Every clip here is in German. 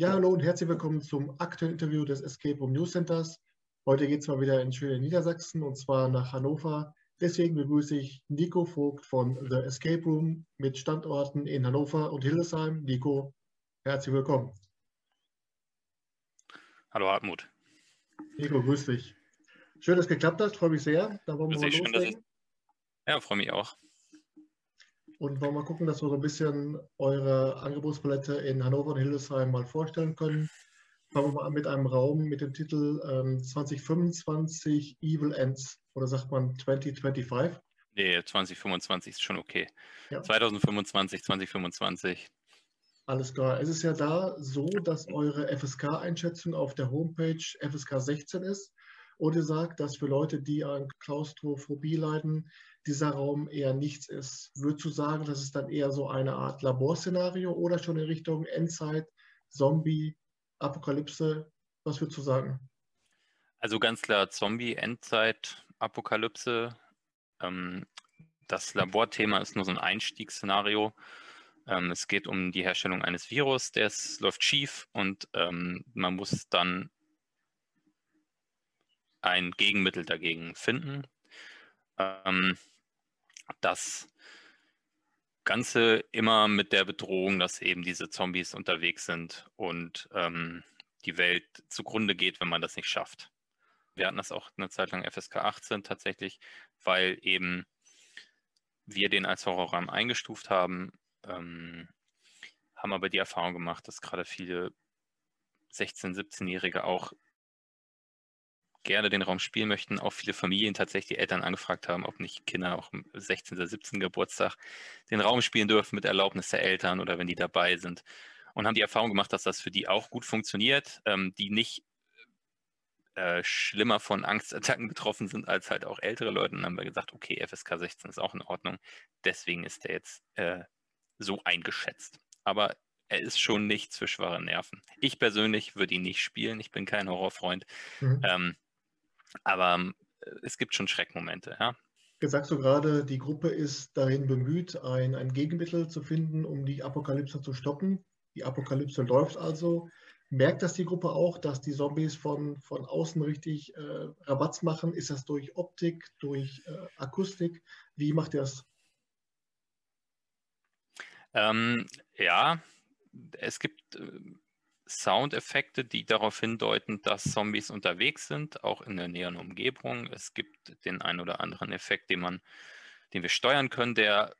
Ja, hallo und herzlich willkommen zum aktuellen Interview des Escape Room News Centers. Heute geht es mal wieder in schöne Niedersachsen und zwar nach Hannover. Deswegen begrüße ich Nico Vogt von The Escape Room mit Standorten in Hannover und Hildesheim. Nico, herzlich willkommen. Hallo Hartmut. Nico, grüß dich. Schön, dass es geklappt hat, freue mich sehr. Dann wollen wir mal schön, ich... Ja, freue mich auch. Und wollen wir mal gucken, dass wir so ein bisschen eure Angebotspalette in Hannover und Hildesheim mal vorstellen können. Fangen wir mal an mit einem Raum mit dem Titel ähm, 2025 Evil Ends. Oder sagt man 2025? Nee, 2025 ist schon okay. Ja. 2025, 2025. Alles klar. Es ist ja da so, dass eure FSK-Einschätzung auf der Homepage FSK 16 ist. Ihr sagt, dass für Leute, die an Klaustrophobie leiden, dieser Raum eher nichts ist. Würdest du sagen, das ist dann eher so eine Art Laborszenario oder schon in Richtung Endzeit, Zombie, Apokalypse? Was würdest du sagen? Also ganz klar Zombie, Endzeit, Apokalypse. Ähm, das Laborthema ist nur so ein Einstiegsszenario. Ähm, es geht um die Herstellung eines Virus, der läuft schief und ähm, man muss dann ein Gegenmittel dagegen finden. Ähm, das Ganze immer mit der Bedrohung, dass eben diese Zombies unterwegs sind und ähm, die Welt zugrunde geht, wenn man das nicht schafft. Wir hatten das auch eine Zeit lang FSK 18 tatsächlich, weil eben wir den als Horrorraum eingestuft haben, ähm, haben aber die Erfahrung gemacht, dass gerade viele 16-, 17-Jährige auch gerne den Raum spielen möchten, auch viele Familien tatsächlich die Eltern angefragt haben, ob nicht Kinder auch am 16. oder 17. Geburtstag den Raum spielen dürfen mit Erlaubnis der Eltern oder wenn die dabei sind. Und haben die Erfahrung gemacht, dass das für die auch gut funktioniert, ähm, die nicht äh, schlimmer von Angstattacken betroffen sind als halt auch ältere Leute. Und dann haben wir gesagt, okay, FSK 16 ist auch in Ordnung. Deswegen ist der jetzt äh, so eingeschätzt. Aber er ist schon nichts für schwache Nerven. Ich persönlich würde ihn nicht spielen. Ich bin kein Horrorfreund. Mhm. Ähm, aber ähm, es gibt schon Schreckmomente, ja. Jetzt sagst du gerade, die Gruppe ist darin bemüht, ein, ein Gegenmittel zu finden, um die Apokalypse zu stoppen. Die Apokalypse läuft also. Merkt das die Gruppe auch, dass die Zombies von, von außen richtig äh, Rabatz machen? Ist das durch Optik, durch äh, Akustik? Wie macht ihr das? Ähm, ja, es gibt äh, Soundeffekte, die darauf hindeuten, dass Zombies unterwegs sind, auch in der näheren Umgebung. Es gibt den einen oder anderen Effekt, den man, den wir steuern können, der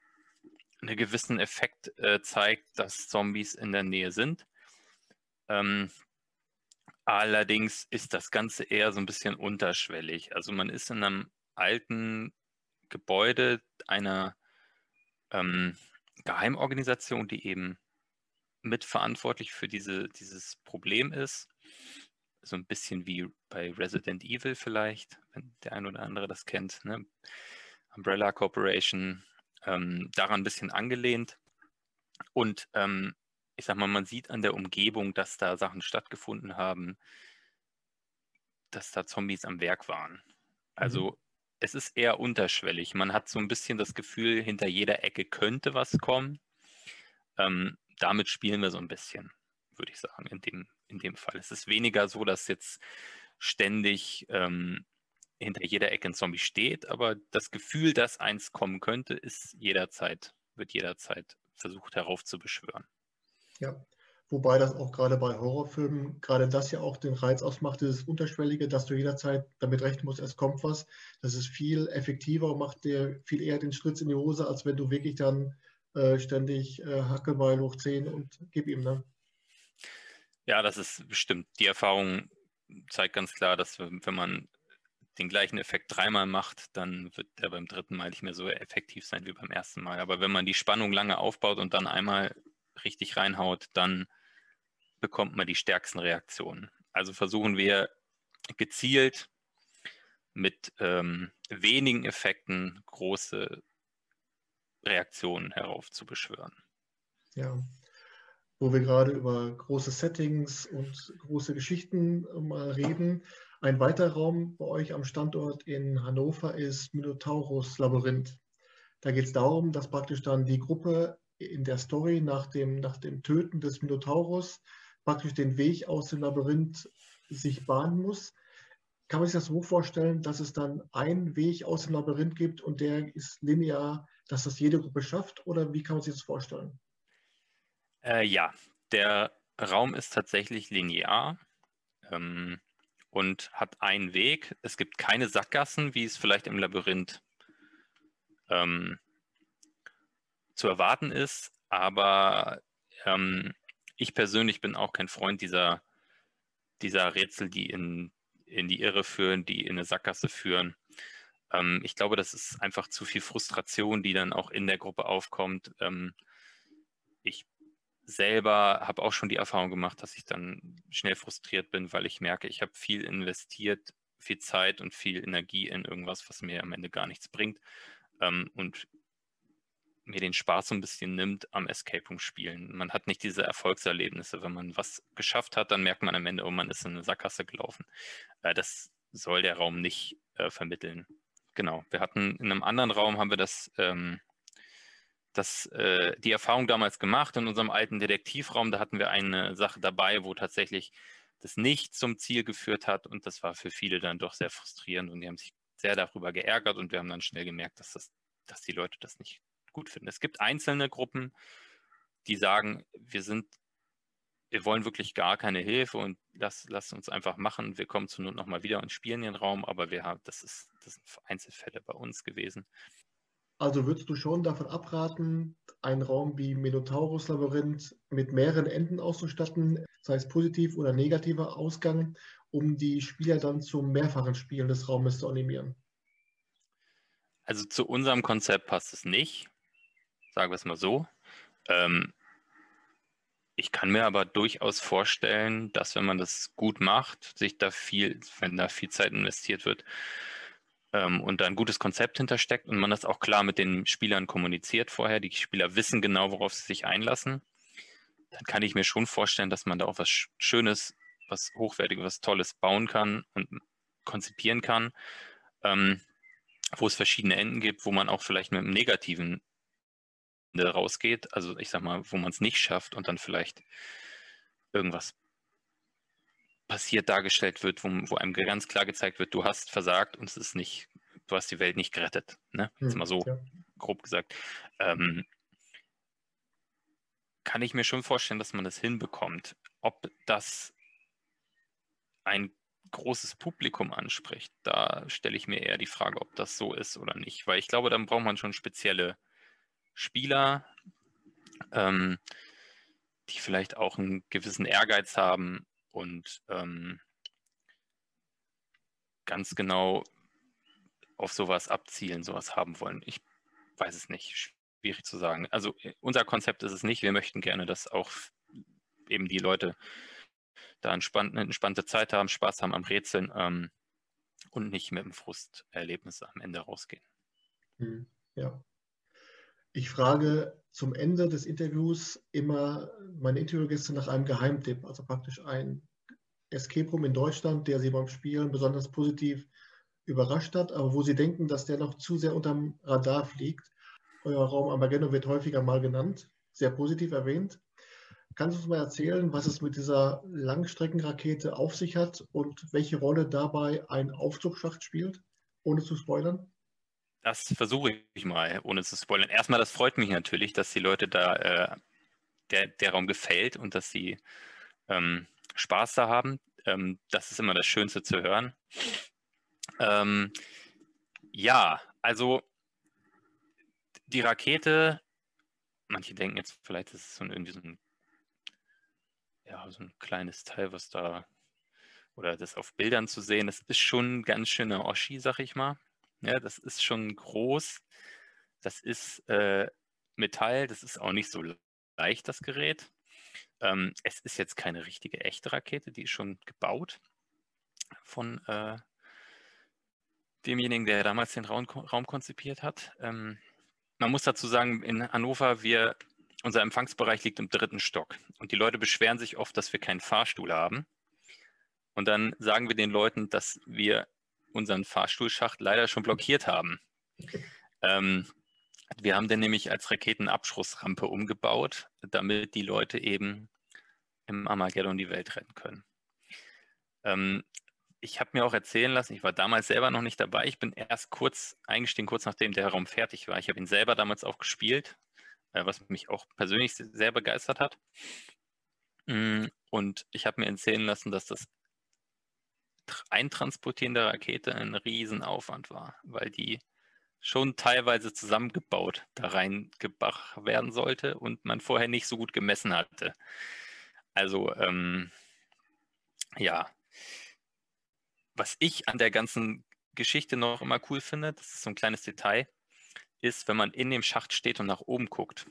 einen gewissen Effekt äh, zeigt, dass Zombies in der Nähe sind. Ähm, allerdings ist das Ganze eher so ein bisschen unterschwellig. Also man ist in einem alten Gebäude einer ähm, Geheimorganisation, die eben mitverantwortlich für diese, dieses Problem ist. So ein bisschen wie bei Resident Evil vielleicht, wenn der ein oder andere das kennt. Ne? Umbrella Corporation, ähm, daran ein bisschen angelehnt. Und ähm, ich sag mal, man sieht an der Umgebung, dass da Sachen stattgefunden haben, dass da Zombies am Werk waren. Also mhm. es ist eher unterschwellig. Man hat so ein bisschen das Gefühl, hinter jeder Ecke könnte was kommen. Ähm, damit spielen wir so ein bisschen, würde ich sagen, in dem, in dem Fall. Es ist weniger so, dass jetzt ständig ähm, hinter jeder Ecke ein Zombie steht, aber das Gefühl, dass eins kommen könnte, ist jederzeit, wird jederzeit versucht heraufzubeschwören. Ja, wobei das auch gerade bei Horrorfilmen, gerade das ja auch den Reiz ausmacht, dieses Unterschwellige, dass du jederzeit damit rechnen musst, es kommt was. Das ist viel effektiver und macht dir viel eher den Schritt in die Hose, als wenn du wirklich dann äh, ständig äh, Hackebeil hoch 10 und gib ihm. Ne? Ja, das ist bestimmt. Die Erfahrung zeigt ganz klar, dass wenn man den gleichen Effekt dreimal macht, dann wird er beim dritten Mal nicht mehr so effektiv sein wie beim ersten Mal. Aber wenn man die Spannung lange aufbaut und dann einmal richtig reinhaut, dann bekommt man die stärksten Reaktionen. Also versuchen wir gezielt mit ähm, wenigen Effekten große Reaktionen heraufzubeschwören. Ja, wo wir gerade über große Settings und große Geschichten äh, mal reden. Ein weiterer Raum bei euch am Standort in Hannover ist Minotaurus Labyrinth. Da geht es darum, dass praktisch dann die Gruppe in der Story nach dem, nach dem Töten des Minotaurus praktisch den Weg aus dem Labyrinth sich bahnen muss. Kann man sich das so vorstellen, dass es dann einen Weg aus dem Labyrinth gibt und der ist linear, dass das jede Gruppe schafft? Oder wie kann man sich das vorstellen? Äh, ja, der Raum ist tatsächlich linear ähm, und hat einen Weg. Es gibt keine Sackgassen, wie es vielleicht im Labyrinth ähm, zu erwarten ist, aber ähm, ich persönlich bin auch kein Freund dieser, dieser Rätsel, die in, in die Irre führen, die in eine Sackgasse führen. Ähm, ich glaube, das ist einfach zu viel Frustration, die dann auch in der Gruppe aufkommt. Ähm, ich selber habe auch schon die Erfahrung gemacht, dass ich dann schnell frustriert bin, weil ich merke, ich habe viel investiert, viel Zeit und viel Energie in irgendwas, was mir am Ende gar nichts bringt. Ähm, und mir den Spaß so ein bisschen nimmt am Escape Room Spielen. Man hat nicht diese Erfolgserlebnisse. Wenn man was geschafft hat, dann merkt man am Ende, oh, man ist in eine Sackgasse gelaufen. Äh, das soll der Raum nicht äh, vermitteln. Genau. Wir hatten in einem anderen Raum haben wir das, ähm, das äh, die Erfahrung damals gemacht in unserem alten Detektivraum. Da hatten wir eine Sache dabei, wo tatsächlich das nicht zum Ziel geführt hat und das war für viele dann doch sehr frustrierend und die haben sich sehr darüber geärgert und wir haben dann schnell gemerkt, dass das dass die Leute das nicht gut finden. Es gibt einzelne Gruppen, die sagen, wir sind, wir wollen wirklich gar keine Hilfe und lass, lass uns einfach machen. Wir kommen zur Not nochmal wieder und spielen den Raum, aber wir haben, das ist, das sind Einzelfälle bei uns gewesen. Also würdest du schon davon abraten, einen Raum wie Minotaurus Labyrinth mit mehreren Enden auszustatten, sei es positiv oder negativer Ausgang, um die Spieler dann zum mehrfachen Spielen des Raumes zu animieren? Also zu unserem Konzept passt es nicht sagen wir es mal so. Ähm, ich kann mir aber durchaus vorstellen, dass wenn man das gut macht, sich da viel, wenn da viel Zeit investiert wird ähm, und da ein gutes Konzept hintersteckt und man das auch klar mit den Spielern kommuniziert vorher, die Spieler wissen genau, worauf sie sich einlassen, dann kann ich mir schon vorstellen, dass man da auch was Schönes, was Hochwertiges, was Tolles bauen kann und konzipieren kann, ähm, wo es verschiedene Enden gibt, wo man auch vielleicht mit einem negativen rausgeht, also ich sag mal, wo man es nicht schafft und dann vielleicht irgendwas passiert dargestellt wird, wo, wo, einem ganz klar gezeigt wird, du hast versagt und es ist nicht, du hast die Welt nicht gerettet. Ne? Jetzt hm, mal so ja. grob gesagt. Ähm, kann ich mir schon vorstellen, dass man das hinbekommt. Ob das ein großes Publikum anspricht, da stelle ich mir eher die Frage, ob das so ist oder nicht. Weil ich glaube, dann braucht man schon spezielle Spieler, ähm, die vielleicht auch einen gewissen Ehrgeiz haben und ähm, ganz genau auf sowas abzielen, sowas haben wollen. Ich weiß es nicht, schwierig zu sagen. Also unser Konzept ist es nicht. Wir möchten gerne, dass auch eben die Leute da eine entspannte Zeit haben, Spaß haben am Rätseln ähm, und nicht mit dem Frusterlebnis am Ende rausgehen. Hm, ja. Ich frage zum Ende des Interviews immer meine Interviewgäste nach einem Geheimtipp, also praktisch ein Escape Room in Deutschland, der sie beim Spielen besonders positiv überrascht hat, aber wo sie denken, dass der noch zu sehr unterm Radar fliegt. Euer Raum Armageddon wird häufiger mal genannt, sehr positiv erwähnt. Kannst du uns mal erzählen, was es mit dieser Langstreckenrakete auf sich hat und welche Rolle dabei ein Aufzugsschacht spielt, ohne zu spoilern? Das versuche ich mal, ohne zu spoilern. Erstmal, das freut mich natürlich, dass die Leute da, äh, der, der Raum gefällt und dass sie ähm, Spaß da haben. Ähm, das ist immer das Schönste zu hören. Ähm, ja, also die Rakete, manche denken jetzt vielleicht, ist es so irgendwie so ein, ja, so ein kleines Teil, was da, oder das auf Bildern zu sehen, das ist schon ein ganz schöner Oschi, sag ich mal. Ja, das ist schon groß. Das ist äh, Metall, das ist auch nicht so leicht, das Gerät. Ähm, es ist jetzt keine richtige echte Rakete, die ist schon gebaut von äh, demjenigen, der damals den Raum, Raum konzipiert hat. Ähm, man muss dazu sagen, in Hannover, wir, unser Empfangsbereich liegt im dritten Stock und die Leute beschweren sich oft, dass wir keinen Fahrstuhl haben. Und dann sagen wir den Leuten, dass wir unseren Fahrstuhlschacht leider schon blockiert haben. Ähm, wir haben den nämlich als Raketenabschussrampe umgebaut, damit die Leute eben im Armageddon die Welt retten können. Ähm, ich habe mir auch erzählen lassen, ich war damals selber noch nicht dabei. Ich bin erst kurz eingestiegen, kurz nachdem der Raum fertig war. Ich habe ihn selber damals auch gespielt, äh, was mich auch persönlich sehr begeistert hat. Mm, und ich habe mir erzählen lassen, dass das Eintransportieren der Rakete ein Riesenaufwand war, weil die schon teilweise zusammengebaut da reingebracht werden sollte und man vorher nicht so gut gemessen hatte. Also ähm, ja, was ich an der ganzen Geschichte noch immer cool finde, das ist so ein kleines Detail, ist, wenn man in dem Schacht steht und nach oben guckt,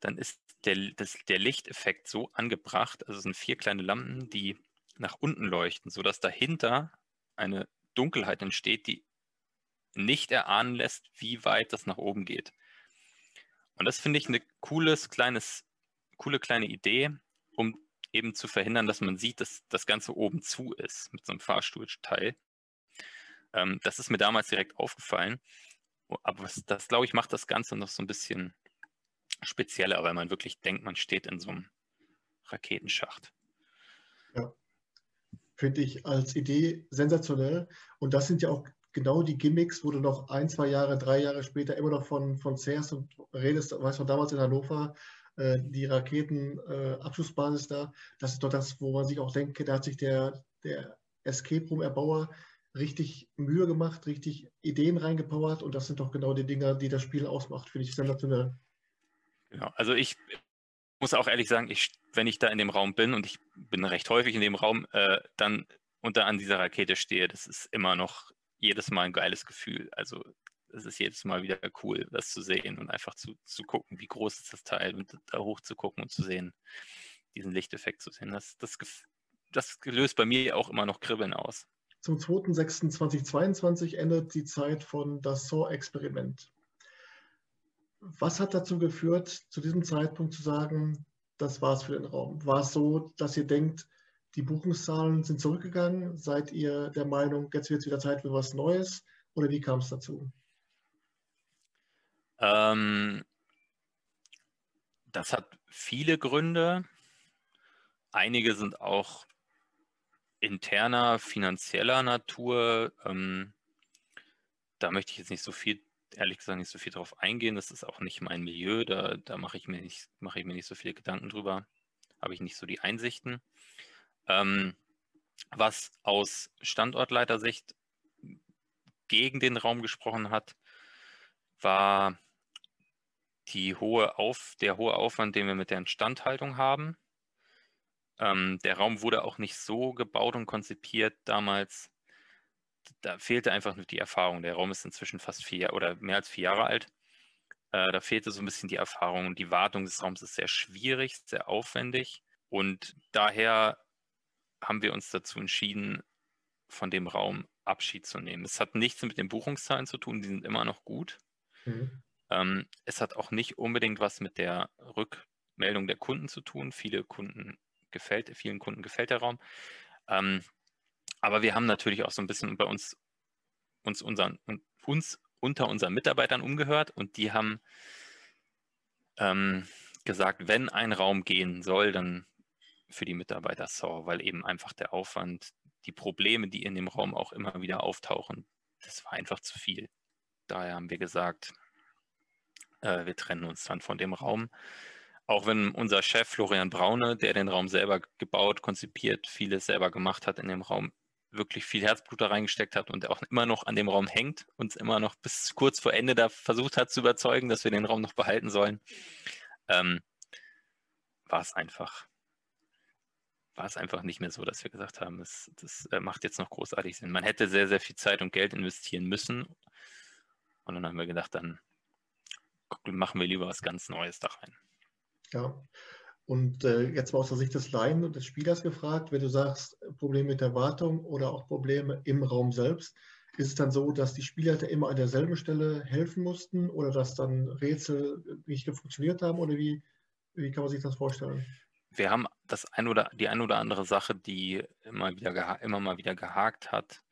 dann ist der, das, der Lichteffekt so angebracht, also es sind vier kleine Lampen, die nach unten leuchten, sodass dahinter eine Dunkelheit entsteht, die nicht erahnen lässt, wie weit das nach oben geht. Und das finde ich eine cooles, kleines, coole kleine Idee, um eben zu verhindern, dass man sieht, dass das Ganze oben zu ist mit so einem Fahrstuhlteil. Ähm, das ist mir damals direkt aufgefallen. Aber das, das glaube ich, macht das Ganze noch so ein bisschen spezieller, weil man wirklich denkt, man steht in so einem Raketenschacht. Finde ich als Idee sensationell. Und das sind ja auch genau die Gimmicks, wo du noch ein, zwei Jahre, drei Jahre später immer noch von, von CERS und redest, weißt du, damals in Hannover, äh, die Raketenabschussbasis äh, da, das ist doch das, wo man sich auch denkt, da hat sich der, der Escape Room-Erbauer richtig Mühe gemacht, richtig Ideen reingepowert und das sind doch genau die Dinger, die das Spiel ausmacht, finde ich sensationell. Genau, also ich muss auch ehrlich sagen, ich, wenn ich da in dem Raum bin und ich bin recht häufig in dem Raum, äh, dann unter an dieser Rakete stehe, das ist immer noch jedes Mal ein geiles Gefühl. Also es ist jedes Mal wieder cool, das zu sehen und einfach zu, zu gucken, wie groß ist das Teil und da hoch zu gucken und zu sehen, diesen Lichteffekt zu sehen. Das, das, das löst bei mir auch immer noch Kribbeln aus. Zum 2.6.2022 endet die Zeit von das SAW-Experiment. Was hat dazu geführt, zu diesem Zeitpunkt zu sagen, das war's für den Raum? War es so, dass ihr denkt, die Buchungszahlen sind zurückgegangen? Seid ihr der Meinung, jetzt wird es wieder Zeit für was Neues? Oder wie kam es dazu? Ähm, das hat viele Gründe. Einige sind auch interner, finanzieller Natur. Ähm, da möchte ich jetzt nicht so viel ehrlich gesagt nicht so viel drauf eingehen. Das ist auch nicht mein Milieu. Da, da mache ich, mir nicht, mache ich mir nicht so viele Gedanken drüber. Habe ich nicht so die Einsichten. Ähm, was aus Standortleitersicht gegen den Raum gesprochen hat, war die hohe Auf, der hohe Aufwand, den wir mit der Instandhaltung haben. Ähm, der Raum wurde auch nicht so gebaut und konzipiert damals, da fehlte einfach nur die Erfahrung. Der Raum ist inzwischen fast vier oder mehr als vier Jahre alt. Äh, da fehlte so ein bisschen die Erfahrung die Wartung des Raums ist sehr schwierig, sehr aufwendig. Und daher haben wir uns dazu entschieden, von dem Raum Abschied zu nehmen. Es hat nichts mit den Buchungszahlen zu tun, die sind immer noch gut. Mhm. Ähm, es hat auch nicht unbedingt was mit der Rückmeldung der Kunden zu tun. Viele Kunden gefällt, vielen Kunden gefällt der Raum. Ähm, aber wir haben natürlich auch so ein bisschen bei uns, uns, unseren, uns unter unseren Mitarbeitern umgehört und die haben ähm, gesagt, wenn ein Raum gehen soll, dann für die Mitarbeiter SAW, weil eben einfach der Aufwand, die Probleme, die in dem Raum auch immer wieder auftauchen, das war einfach zu viel. Daher haben wir gesagt, äh, wir trennen uns dann von dem Raum. Auch wenn unser Chef Florian Braune, der den Raum selber gebaut, konzipiert, vieles selber gemacht hat in dem Raum, wirklich viel Herzblut da reingesteckt hat und auch immer noch an dem Raum hängt, uns immer noch bis kurz vor Ende da versucht hat zu überzeugen, dass wir den Raum noch behalten sollen, ähm, war es einfach, war es einfach nicht mehr so, dass wir gesagt haben, das, das äh, macht jetzt noch großartig Sinn. Man hätte sehr, sehr viel Zeit und Geld investieren müssen. Und dann haben wir gedacht, dann machen wir lieber was ganz Neues da rein. Ja, und äh, jetzt mal aus der Sicht des Laien und des Spielers gefragt, wenn du sagst, Probleme mit der Wartung oder auch Probleme im Raum selbst, ist es dann so, dass die Spielleiter immer an derselben Stelle helfen mussten oder dass dann Rätsel nicht funktioniert haben oder wie, wie kann man sich das vorstellen? Wir haben das ein oder die ein oder andere Sache, die immer wieder immer mal wieder gehakt hat.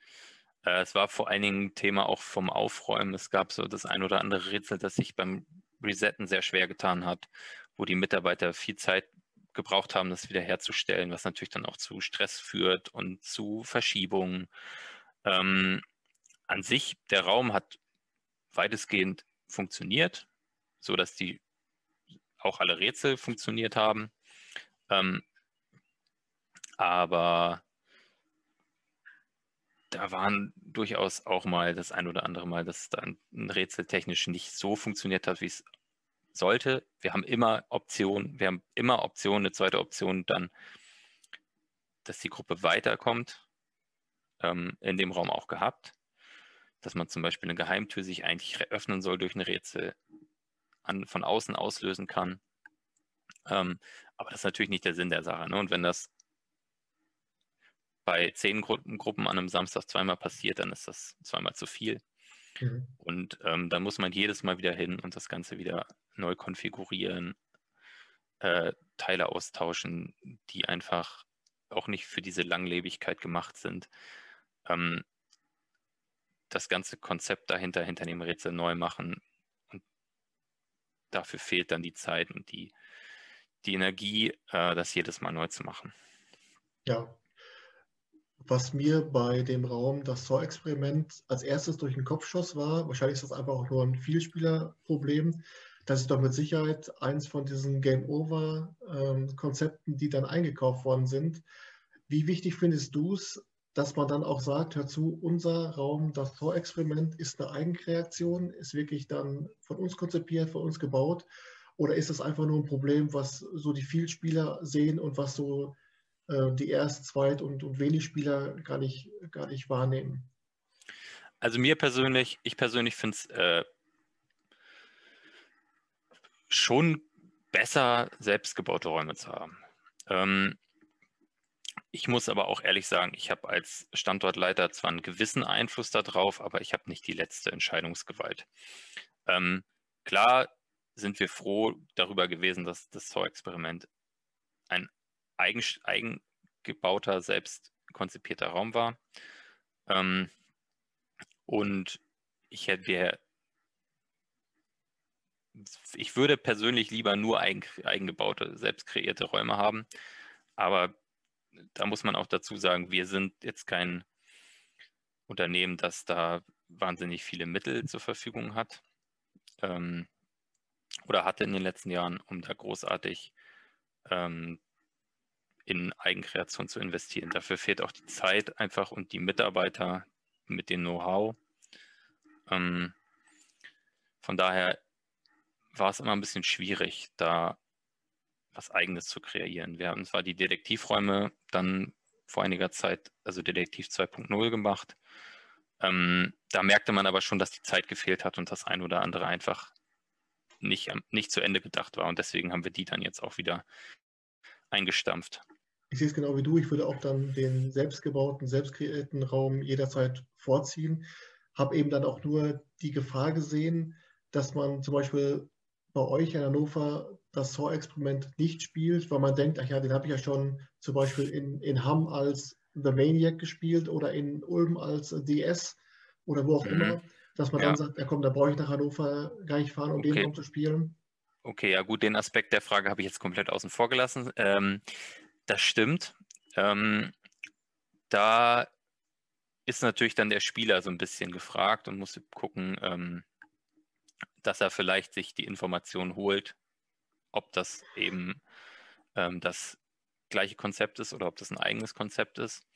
Äh, es war vor allen Dingen Thema auch vom Aufräumen. Es gab so das ein oder andere Rätsel, das sich beim Resetten sehr schwer getan hat wo die Mitarbeiter viel Zeit gebraucht haben, das wiederherzustellen, was natürlich dann auch zu Stress führt und zu Verschiebungen. Ähm, an sich, der Raum hat weitestgehend funktioniert, sodass die auch alle Rätsel funktioniert haben. Ähm, aber da waren durchaus auch mal das ein oder andere Mal, dass dann ein Rätsel technisch nicht so funktioniert hat, wie es sollte. Wir haben immer Optionen, wir haben immer Optionen, eine zweite Option dann, dass die Gruppe weiterkommt, ähm, in dem Raum auch gehabt. Dass man zum Beispiel eine Geheimtür sich eigentlich öffnen soll durch ein Rätsel, an, von außen auslösen kann. Ähm, aber das ist natürlich nicht der Sinn der Sache. Ne? Und wenn das bei zehn Gruppen an einem Samstag zweimal passiert, dann ist das zweimal zu viel. Mhm. Und ähm, dann muss man jedes Mal wieder hin und das Ganze wieder neu konfigurieren, äh, Teile austauschen, die einfach auch nicht für diese Langlebigkeit gemacht sind. Ähm, das ganze Konzept dahinter, hinter dem Rätsel neu machen. Und dafür fehlt dann die Zeit und die, die Energie, äh, das jedes Mal neu zu machen. Ja, was mir bei dem Raum das Saw-Experiment als erstes durch den Kopf schoss, war, wahrscheinlich ist das einfach auch nur ein Vielspielerproblem, dass es doch mit Sicherheit eins von diesen Game-Over-Konzepten, die dann eingekauft worden sind. Wie wichtig findest du es, dass man dann auch sagt, hör zu, unser Raum, das Saw-Experiment ist eine Eigenkreation, ist wirklich dann von uns konzipiert, von uns gebaut? Oder ist das einfach nur ein Problem, was so die Vielspieler sehen und was so äh, die Erst-, Zweit- und, und wenig Spieler gar nicht, gar nicht wahrnehmen. Also mir persönlich, ich persönlich finde es äh, schon besser, selbstgebaute Räume zu haben. Ähm, ich muss aber auch ehrlich sagen, ich habe als Standortleiter zwar einen gewissen Einfluss darauf, aber ich habe nicht die letzte Entscheidungsgewalt. Ähm, klar sind wir froh darüber gewesen, dass das Saw-Experiment ein eigen, eigengebauter, selbst konzipierter Raum war. Ähm, und ich hätte, ich würde persönlich lieber nur eigen, eigengebaute, selbst kreierte Räume haben. Aber da muss man auch dazu sagen, wir sind jetzt kein Unternehmen, das da wahnsinnig viele Mittel zur Verfügung hat ähm, oder hatte in den letzten Jahren, um da großartig ähm, in Eigenkreation zu investieren. Dafür fehlt auch die Zeit einfach und die Mitarbeiter mit dem Know-how. Ähm, von daher war es immer ein bisschen schwierig, da was Eigenes zu kreieren. Wir haben zwar die Detektivräume dann vor einiger Zeit, also Detektiv 2.0 gemacht. Ähm, da merkte man aber schon, dass die Zeit gefehlt hat und das ein oder andere einfach nicht, nicht zu Ende gedacht war. Und deswegen haben wir die dann jetzt auch wieder eingestampft. Ich sehe es genau wie du. Ich würde auch dann den selbstgebauten, selbstkreierten Raum jederzeit vorziehen. Habe eben dann auch nur die Gefahr gesehen, dass man zum Beispiel bei euch in Hannover das Saw-Experiment nicht spielt, weil man denkt, ach ja, den habe ich ja schon zum Beispiel in, in Hamm als The Maniac gespielt oder in Ulm als DS oder wo auch mhm. immer, dass man ja. dann sagt, ja komm, da brauche ich nach Hannover gar nicht fahren, um okay. den spielen. Okay, ja gut, den Aspekt der Frage habe ich jetzt komplett außen vor gelassen. Ähm, das stimmt. Ähm, da ist natürlich dann der Spieler so ein bisschen gefragt und muss gucken, ähm, dass er vielleicht sich die Information holt, ob das eben ähm, das gleiche Konzept ist oder ob das ein eigenes Konzept ist.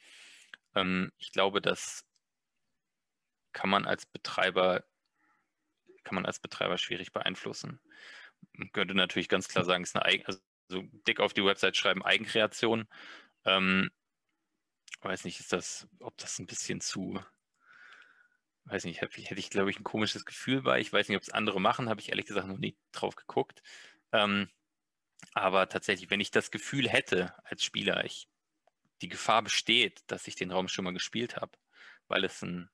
Ähm, ich glaube, das kann man als Betreiber kann man als Betreiber schwierig beeinflussen. Man könnte natürlich ganz klar sagen, es ist eine, also so dick auf die Website schreiben, Eigenkreation. Ähm, weiß nicht, ist das, ob das ein bisschen zu, weiß nicht, hätte, hätte ich, glaube ich, ein komisches Gefühl bei. Ich weiß nicht, ob es andere machen, habe ich ehrlich gesagt noch nie drauf geguckt. Ähm, aber tatsächlich, wenn ich das Gefühl hätte als Spieler, ich, die Gefahr besteht, dass ich den Raum schon mal gespielt habe, weil es ein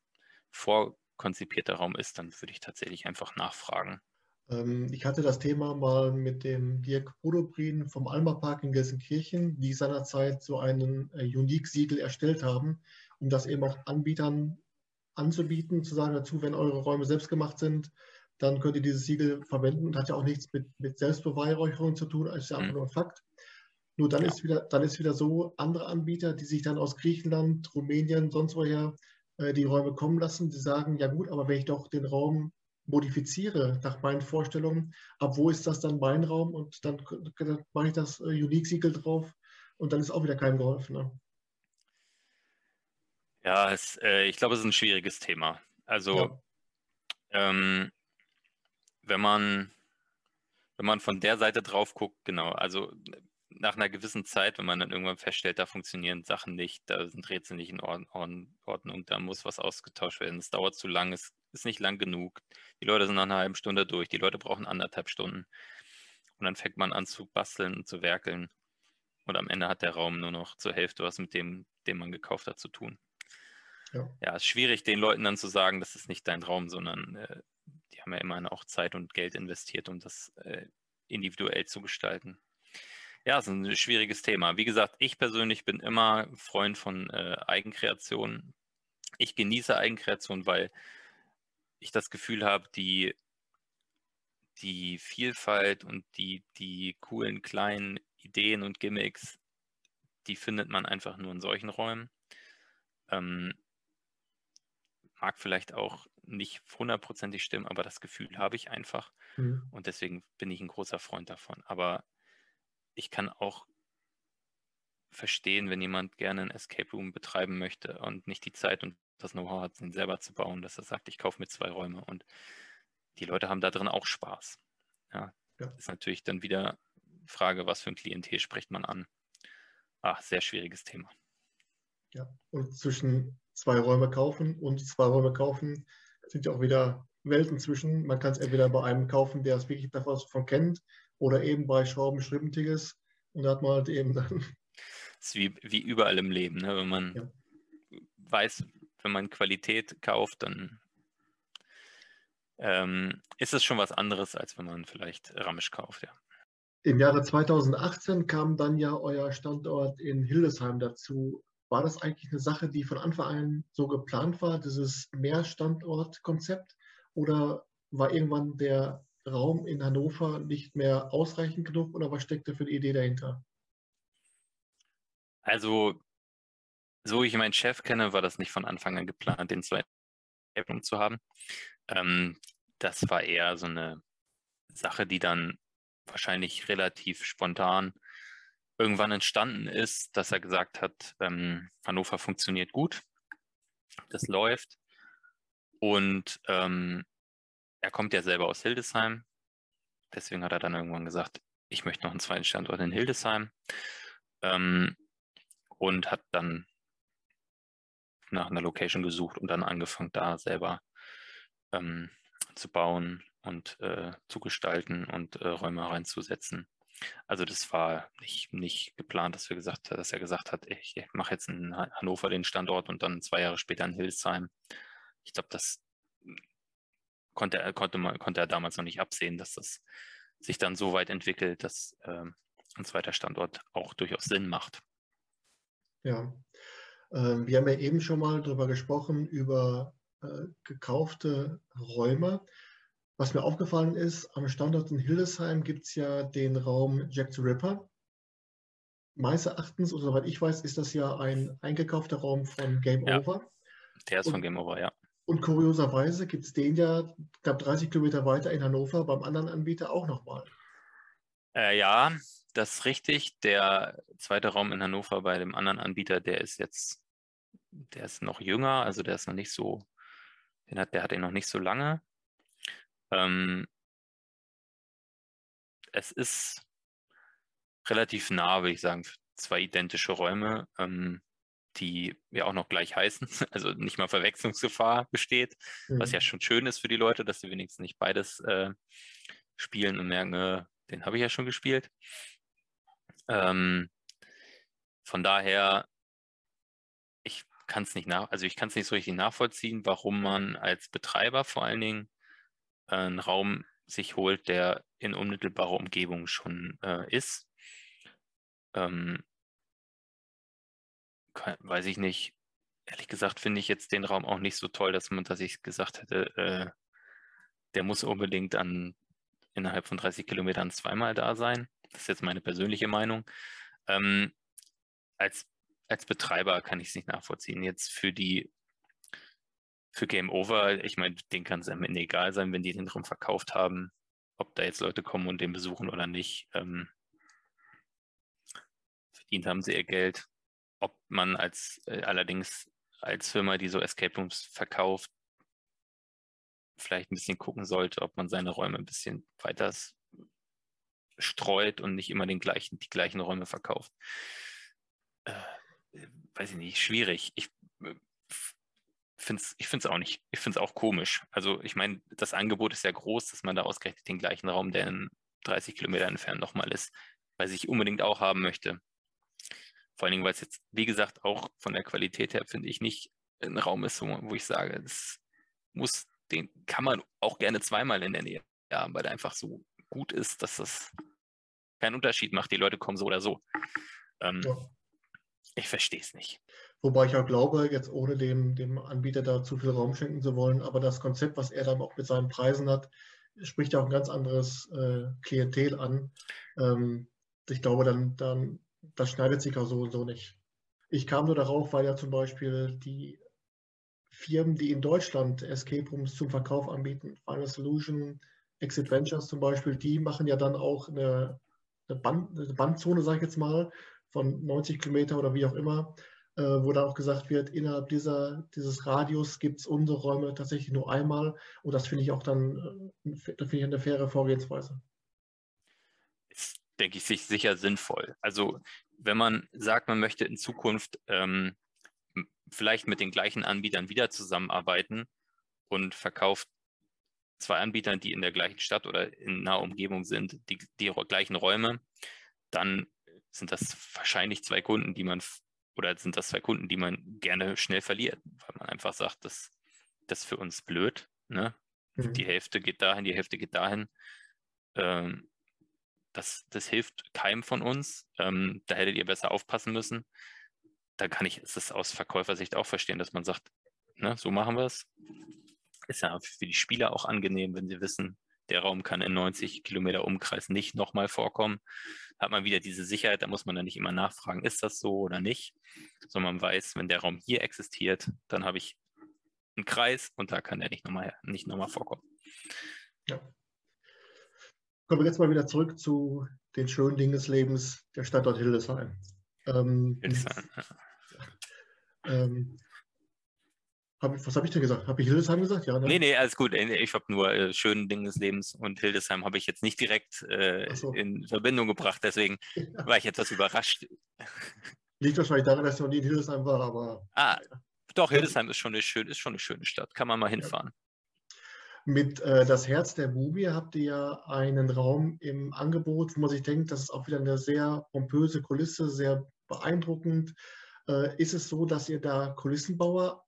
vorkonzipierter Raum ist, dann würde ich tatsächlich einfach nachfragen. Ähm, ich hatte das Thema mal mit dem Dirk Bodobrin vom Alma Park in Gelsenkirchen, die seinerzeit so einen äh, Unique-Siegel erstellt haben, um das eben auch Anbietern anzubieten, zu sagen dazu, wenn eure Räume selbst gemacht sind, dann könnt ihr dieses Siegel verwenden und hat ja auch nichts mit, mit Selbstbeweihräucherung zu tun, ist ja einfach mhm. nur ein Fakt. Nur dann, ja. ist wieder, dann ist wieder so, andere Anbieter, die sich dann aus Griechenland, Rumänien, sonst woher äh, die Räume kommen lassen, die sagen, ja gut, aber wenn ich doch den Raum modifiziere nach meinen Vorstellungen, ab wo ist das dann mein Raum und dann, dann mache ich das äh, Unique-Siegel drauf und dann ist auch wieder keinem geholfen. Ne? Ja, es, äh, ich glaube, es ist ein schwieriges Thema. Also, ja. ähm, wenn man wenn man von der Seite drauf guckt, genau, also nach einer gewissen Zeit, wenn man dann irgendwann feststellt, da funktionieren Sachen nicht, da sind Rätsel nicht in Ordnung, da muss was ausgetauscht werden, es dauert zu lang, es ist nicht lang genug, die Leute sind nach einer halben Stunde durch, die Leute brauchen anderthalb Stunden und dann fängt man an zu basteln und zu werkeln und am Ende hat der Raum nur noch zur Hälfte was mit dem, den man gekauft hat, zu tun. Ja, ja ist schwierig, den Leuten dann zu sagen, das ist nicht dein Raum, sondern äh, die haben ja immerhin auch Zeit und Geld investiert, um das äh, individuell zu gestalten. Ja, es ist ein schwieriges Thema. Wie gesagt, ich persönlich bin immer Freund von äh, Eigenkreation. Ich genieße Eigenkreation, weil ich das Gefühl habe, die, die Vielfalt und die, die coolen kleinen Ideen und Gimmicks, die findet man einfach nur in solchen Räumen. Ähm, mag vielleicht auch nicht hundertprozentig stimmen, aber das Gefühl habe ich einfach. Mhm. Und deswegen bin ich ein großer Freund davon. Aber ich kann auch verstehen, wenn jemand gerne ein Escape Room betreiben möchte und nicht die Zeit und das Know-how hat, ihn selber zu bauen, dass er sagt, ich kaufe mir zwei Räume und die Leute haben da drin auch Spaß. Ja, ja. ist natürlich dann wieder Frage, was für ein Klientel spricht man an. Ach, sehr schwieriges Thema. Ja, und zwischen zwei Räume kaufen und zwei Räume kaufen sind ja auch wieder Welten zwischen. Man kann es entweder bei einem kaufen, der es wirklich davon kennt, oder eben bei Schrauben Schrimtiges. Und da hat man halt eben dann. Das ist wie, wie überall im Leben, ne? wenn man ja. weiß, wenn man Qualität kauft, dann ähm, ist es schon was anderes, als wenn man vielleicht Ramisch kauft, ja. Im Jahre 2018 kam dann ja euer Standort in Hildesheim dazu. War das eigentlich eine Sache, die von Anfang an so geplant war, dieses Mehrstandort-Konzept? Oder war irgendwann der Raum in Hannover nicht mehr ausreichend genug oder was steckte für die Idee dahinter? Also, so ich meinen Chef kenne, war das nicht von Anfang an geplant, den zweiten zu haben. Ähm, das war eher so eine Sache, die dann wahrscheinlich relativ spontan irgendwann entstanden ist, dass er gesagt hat, ähm, Hannover funktioniert gut, das läuft. Und ähm, er kommt ja selber aus Hildesheim. Deswegen hat er dann irgendwann gesagt, ich möchte noch einen zweiten Standort in Hildesheim. Ähm, und hat dann nach einer Location gesucht und dann angefangen, da selber ähm, zu bauen und äh, zu gestalten und äh, Räume reinzusetzen. Also das war nicht, nicht geplant, dass wir gesagt, dass er gesagt hat, ich mache jetzt in Hannover den Standort und dann zwei Jahre später in Hildesheim. Ich glaube, das konnte er, konnte, man, konnte er damals noch nicht absehen, dass das sich dann so weit entwickelt, dass äh, ein zweiter Standort auch durchaus Sinn macht. Ja, äh, wir haben ja eben schon mal darüber gesprochen, über äh, gekaufte Räume. Was mir aufgefallen ist, am Standort in Hildesheim gibt es ja den Raum Jack the Ripper. Meines Erachtens, oder soweit ich weiß, ist das ja ein eingekaufter Raum von Game ja, Over. Der ist und, von Game Over, ja. Und kurioserweise gibt es den ja, knapp 30 Kilometer weiter in Hannover beim anderen Anbieter auch nochmal. Äh, ja, das ist richtig. Der zweite Raum in Hannover bei dem anderen Anbieter, der ist jetzt, der ist noch jünger, also der ist noch nicht so, den hat, der hat ihn noch nicht so lange. Ähm, es ist relativ nah, würde ich sagen, zwei identische Räume, ähm, die ja auch noch gleich heißen, also nicht mal Verwechslungsgefahr besteht, mhm. was ja schon schön ist für die Leute, dass sie wenigstens nicht beides äh, spielen und merken, äh, den habe ich ja schon gespielt. Ähm, von daher, ich kann es nicht nach, also ich kann es nicht so richtig nachvollziehen, warum man als Betreiber vor allen Dingen einen Raum sich holt, der in unmittelbarer Umgebung schon äh, ist. Ähm, kann, weiß ich nicht. Ehrlich gesagt finde ich jetzt den Raum auch nicht so toll, dass man, dass ich gesagt hätte, äh, der muss unbedingt an innerhalb von 30 Kilometern zweimal da sein. Das ist jetzt meine persönliche Meinung. Ähm, als, als Betreiber kann ich es nicht nachvollziehen. Jetzt für die für Game Over, ich meine, den kann es am Ende egal sein, wenn die den Raum verkauft haben, ob da jetzt Leute kommen und den besuchen oder nicht. Ähm, verdient haben sie ihr Geld. Ob man als äh, allerdings als Firma, die so Escape Rooms verkauft, vielleicht ein bisschen gucken sollte, ob man seine Räume ein bisschen weiter streut und nicht immer den gleichen, die gleichen Räume verkauft. Äh, weiß ich nicht, schwierig. Ich äh, finde es ich find's auch nicht. Ich finde es auch komisch. Also ich meine, das Angebot ist ja groß, dass man da ausgerechnet den gleichen Raum, der in 30 Kilometer entfernt nochmal ist, weil ich unbedingt auch haben möchte. Vor allen Dingen, weil es jetzt, wie gesagt, auch von der Qualität her, finde ich, nicht ein Raum ist, wo ich sage, das muss, den kann man auch gerne zweimal in der Nähe haben, weil der einfach so gut ist, dass das keinen Unterschied macht. Die Leute kommen so oder so. Ähm, ja. Ich verstehe es nicht. Wobei ich auch glaube, jetzt ohne dem, dem Anbieter da zu viel Raum schenken zu wollen, aber das Konzept, was er dann auch mit seinen Preisen hat, spricht ja auch ein ganz anderes äh, Klientel an. Ähm, ich glaube, dann, dann, das schneidet sich auch so und so nicht. Ich kam nur darauf, weil ja zum Beispiel die Firmen, die in Deutschland Escape Rooms zum Verkauf anbieten, Final Solution, Exit Ventures zum Beispiel, die machen ja dann auch eine, eine, Band, eine Bandzone, sage ich jetzt mal, von 90 Kilometer oder wie auch immer, wo dann auch gesagt wird, innerhalb dieser, dieses Radius gibt es unsere Räume tatsächlich nur einmal. Und das finde ich auch dann, äh, finde ich eine faire Vorgehensweise. Ist, denke ich, sicher sinnvoll. Also wenn man sagt, man möchte in Zukunft ähm, vielleicht mit den gleichen Anbietern wieder zusammenarbeiten und verkauft zwei Anbietern, die in der gleichen Stadt oder in naher Umgebung sind, die, die gleichen Räume, dann sind das wahrscheinlich zwei Kunden, die man oder sind das zwei Kunden, die man gerne schnell verliert, weil man einfach sagt, das, das ist für uns blöd. Ne? Mhm. Die Hälfte geht dahin, die Hälfte geht dahin. Ähm, das, das hilft keinem von uns. Ähm, da hättet ihr besser aufpassen müssen. Da kann ich es aus Verkäufersicht auch verstehen, dass man sagt, ne, so machen wir es. Ist ja für die Spieler auch angenehm, wenn sie wissen, der Raum kann in 90 Kilometer Umkreis nicht nochmal vorkommen. Hat man wieder diese Sicherheit, da muss man dann nicht immer nachfragen, ist das so oder nicht, sondern man weiß, wenn der Raum hier existiert, dann habe ich einen Kreis und da kann der nicht nochmal nicht noch vorkommen. Ja. Kommen wir jetzt mal wieder zurück zu den schönen Dingen des Lebens, der Standort Hildesheim. Ähm, Hildesheim, ja. ähm, hab was habe ich denn gesagt? Habe ich Hildesheim gesagt? Ja, ne? Nee, nee, alles gut. Ich habe nur äh, schönen Dinge des Lebens und Hildesheim habe ich jetzt nicht direkt äh, so. in Verbindung gebracht. Deswegen ja. war ich etwas überrascht. Liegt wahrscheinlich daran, dass ich noch nie in Hildesheim war, aber. Ah, doch, Hildesheim ist schon eine schöne, ist schon eine schöne Stadt. Kann man mal hinfahren. Ja. Mit äh, Das Herz der Mumie habt ihr ja einen Raum im Angebot, wo man sich denkt, das ist auch wieder eine sehr pompöse Kulisse, sehr beeindruckend. Äh, ist es so, dass ihr da Kulissenbauer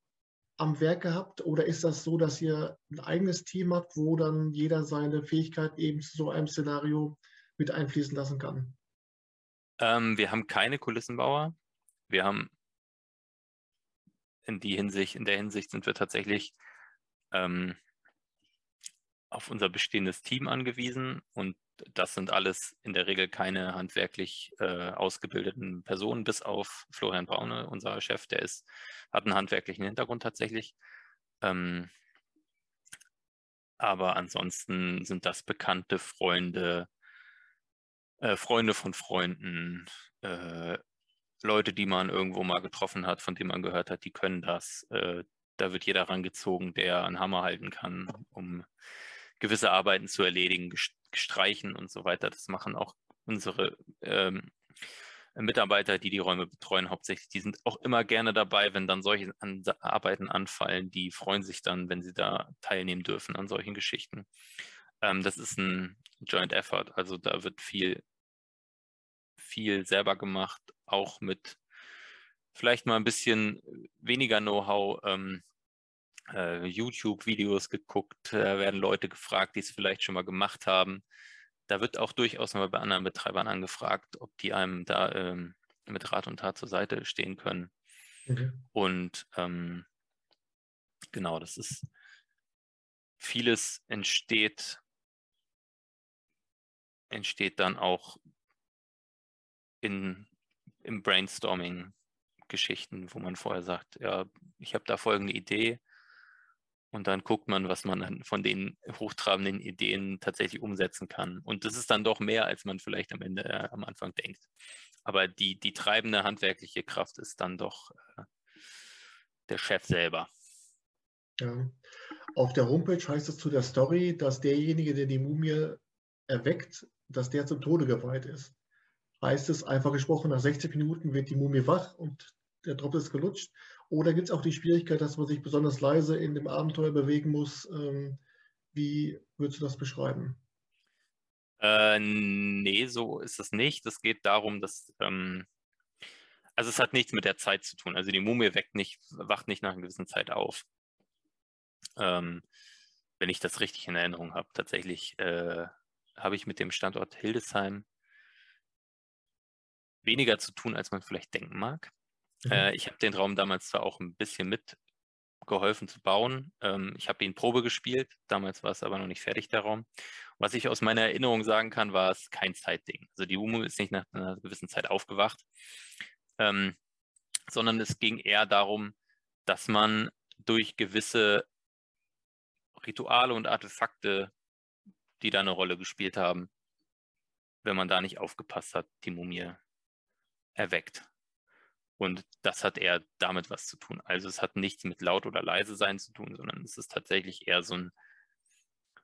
am Werk gehabt oder ist das so, dass ihr ein eigenes Team habt, wo dann jeder seine Fähigkeit eben zu so einem Szenario mit einfließen lassen kann? Ähm, wir haben keine Kulissenbauer. Wir haben in, die Hinsicht, in der Hinsicht sind wir tatsächlich ähm, auf unser bestehendes Team angewiesen und das sind alles in der Regel keine handwerklich äh, ausgebildeten Personen, bis auf Florian Braune, unser Chef, der ist, hat einen handwerklichen Hintergrund tatsächlich. Ähm, aber ansonsten sind das bekannte Freunde, äh, Freunde von Freunden, äh, Leute, die man irgendwo mal getroffen hat, von denen man gehört hat, die können das. Äh, da wird jeder rangezogen, der einen Hammer halten kann, um gewisse Arbeiten zu erledigen, streichen und so weiter. Das machen auch unsere ähm, Mitarbeiter, die die Räume betreuen, hauptsächlich. Die sind auch immer gerne dabei, wenn dann solche Arbeiten anfallen. Die freuen sich dann, wenn sie da teilnehmen dürfen an solchen Geschichten. Ähm, das ist ein Joint Effort. Also da wird viel, viel selber gemacht, auch mit vielleicht mal ein bisschen weniger Know-how. Ähm, äh, YouTube-Videos geguckt, da werden Leute gefragt, die es vielleicht schon mal gemacht haben. Da wird auch durchaus mal bei anderen Betreibern angefragt, ob die einem da ähm, mit Rat und Tat zur Seite stehen können. Mhm. Und ähm, genau, das ist vieles entsteht, entsteht dann auch in im Brainstorming Geschichten, wo man vorher sagt, ja, ich habe da folgende Idee und dann guckt man, was man von den hochtrabenden Ideen tatsächlich umsetzen kann. Und das ist dann doch mehr, als man vielleicht am Ende äh, am Anfang denkt. Aber die, die treibende handwerkliche Kraft ist dann doch äh, der Chef selber. Ja. Auf der Homepage heißt es zu der Story, dass derjenige, der die Mumie erweckt, dass der zum Tode geweiht ist. Heißt es einfach gesprochen, nach 60 Minuten wird die Mumie wach und der Drops ist gelutscht? Oder gibt es auch die Schwierigkeit, dass man sich besonders leise in dem Abenteuer bewegen muss? Ähm, wie würdest du das beschreiben? Äh, nee, so ist es nicht. Es geht darum, dass, ähm, also es hat nichts mit der Zeit zu tun. Also die Mumie weckt nicht, wacht nicht nach einer gewissen Zeit auf. Ähm, wenn ich das richtig in Erinnerung habe. Tatsächlich äh, habe ich mit dem Standort Hildesheim weniger zu tun, als man vielleicht denken mag. Mhm. Äh, ich habe den Raum damals zwar auch ein bisschen mitgeholfen zu bauen. Ähm, ich habe ihn Probe gespielt, damals war es aber noch nicht fertig, der Raum. Was ich aus meiner Erinnerung sagen kann, war es kein Zeitding. Also die UMU ist nicht nach einer gewissen Zeit aufgewacht, ähm, sondern es ging eher darum, dass man durch gewisse Rituale und Artefakte, die da eine Rolle gespielt haben, wenn man da nicht aufgepasst hat, die Mumie erweckt. Und das hat eher damit was zu tun. Also es hat nichts mit laut oder leise sein zu tun, sondern es ist tatsächlich eher so ein,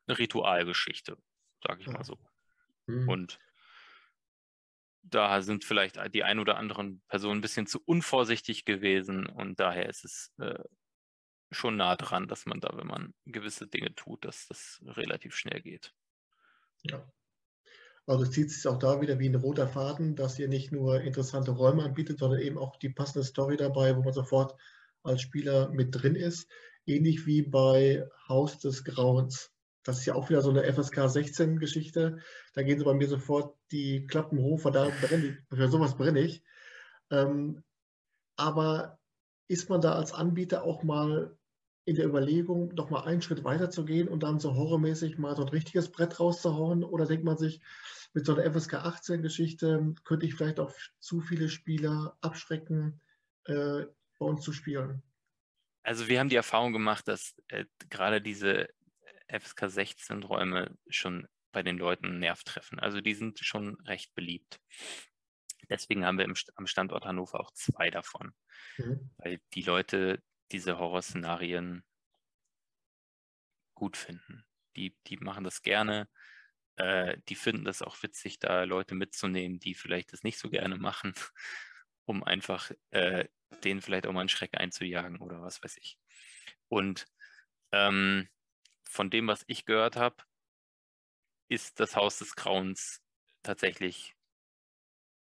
eine Ritualgeschichte, sage ich mal so. Mhm. Und da sind vielleicht die ein oder anderen Personen ein bisschen zu unvorsichtig gewesen und daher ist es äh, schon nah dran, dass man da, wenn man gewisse Dinge tut, dass das relativ schnell geht. Ja. Also zieht sich auch da wieder wie ein roter Faden, dass ihr nicht nur interessante Räume anbietet, sondern eben auch die passende Story dabei, wo man sofort als Spieler mit drin ist. Ähnlich wie bei Haus des Grauens. Das ist ja auch wieder so eine FSK 16 Geschichte. Da gehen sie bei mir sofort die Klappen hoch, weil da brenne ich, für sowas brenne ich. Ähm, aber ist man da als Anbieter auch mal in der Überlegung, doch mal einen Schritt weiter zu gehen und dann so horrormäßig mal so ein richtiges Brett rauszuhauen? Oder denkt man sich, mit so einer FSK 18 Geschichte könnte ich vielleicht auch zu viele Spieler abschrecken, äh, bei uns zu spielen? Also wir haben die Erfahrung gemacht, dass äh, gerade diese FSK 16 Räume schon bei den Leuten Nerv treffen. Also die sind schon recht beliebt. Deswegen haben wir im, am Standort Hannover auch zwei davon, mhm. weil die Leute diese Horrorszenarien gut finden. Die, die machen das gerne. Äh, die finden das auch witzig, da Leute mitzunehmen, die vielleicht das nicht so gerne machen, um einfach äh, denen vielleicht auch mal einen Schreck einzujagen oder was weiß ich. Und ähm, von dem, was ich gehört habe, ist das Haus des Grauens tatsächlich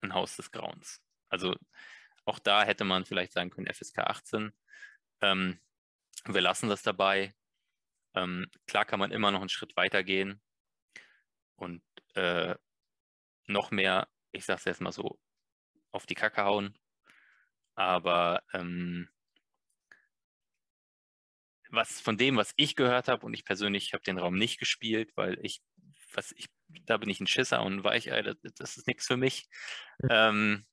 ein Haus des Grauens. Also auch da hätte man vielleicht sagen können, FSK 18. Ähm, wir lassen das dabei. Ähm, klar kann man immer noch einen Schritt weiter gehen und äh, noch mehr, ich sage es jetzt mal so, auf die Kacke hauen. Aber ähm, was von dem, was ich gehört habe, und ich persönlich habe den Raum nicht gespielt, weil ich, was ich, da bin ich ein Schisser und ein Weichei, das, das ist nichts für mich. Mhm. Ähm,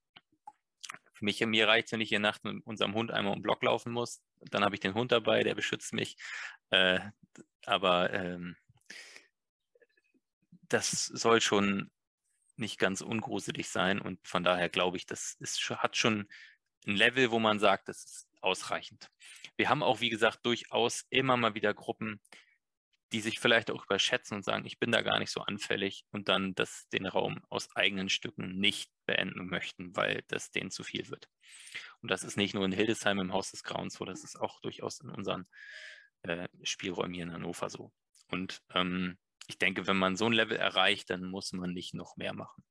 für mich, mir reicht es, wenn ich hier nachts mit unserem Hund einmal um den Block laufen muss. Dann habe ich den Hund dabei, der beschützt mich. Äh, aber ähm, das soll schon nicht ganz ungruselig sein und von daher glaube ich, das ist, hat schon ein Level, wo man sagt, das ist ausreichend. Wir haben auch, wie gesagt, durchaus immer mal wieder Gruppen, die sich vielleicht auch überschätzen und sagen, ich bin da gar nicht so anfällig und dann das, den Raum aus eigenen Stücken nicht beenden möchten, weil das denen zu viel wird. Und das ist nicht nur in Hildesheim im Haus des Grauens so, das ist auch durchaus in unseren äh, Spielräumen hier in Hannover so. Und ähm, ich denke, wenn man so ein Level erreicht, dann muss man nicht noch mehr machen.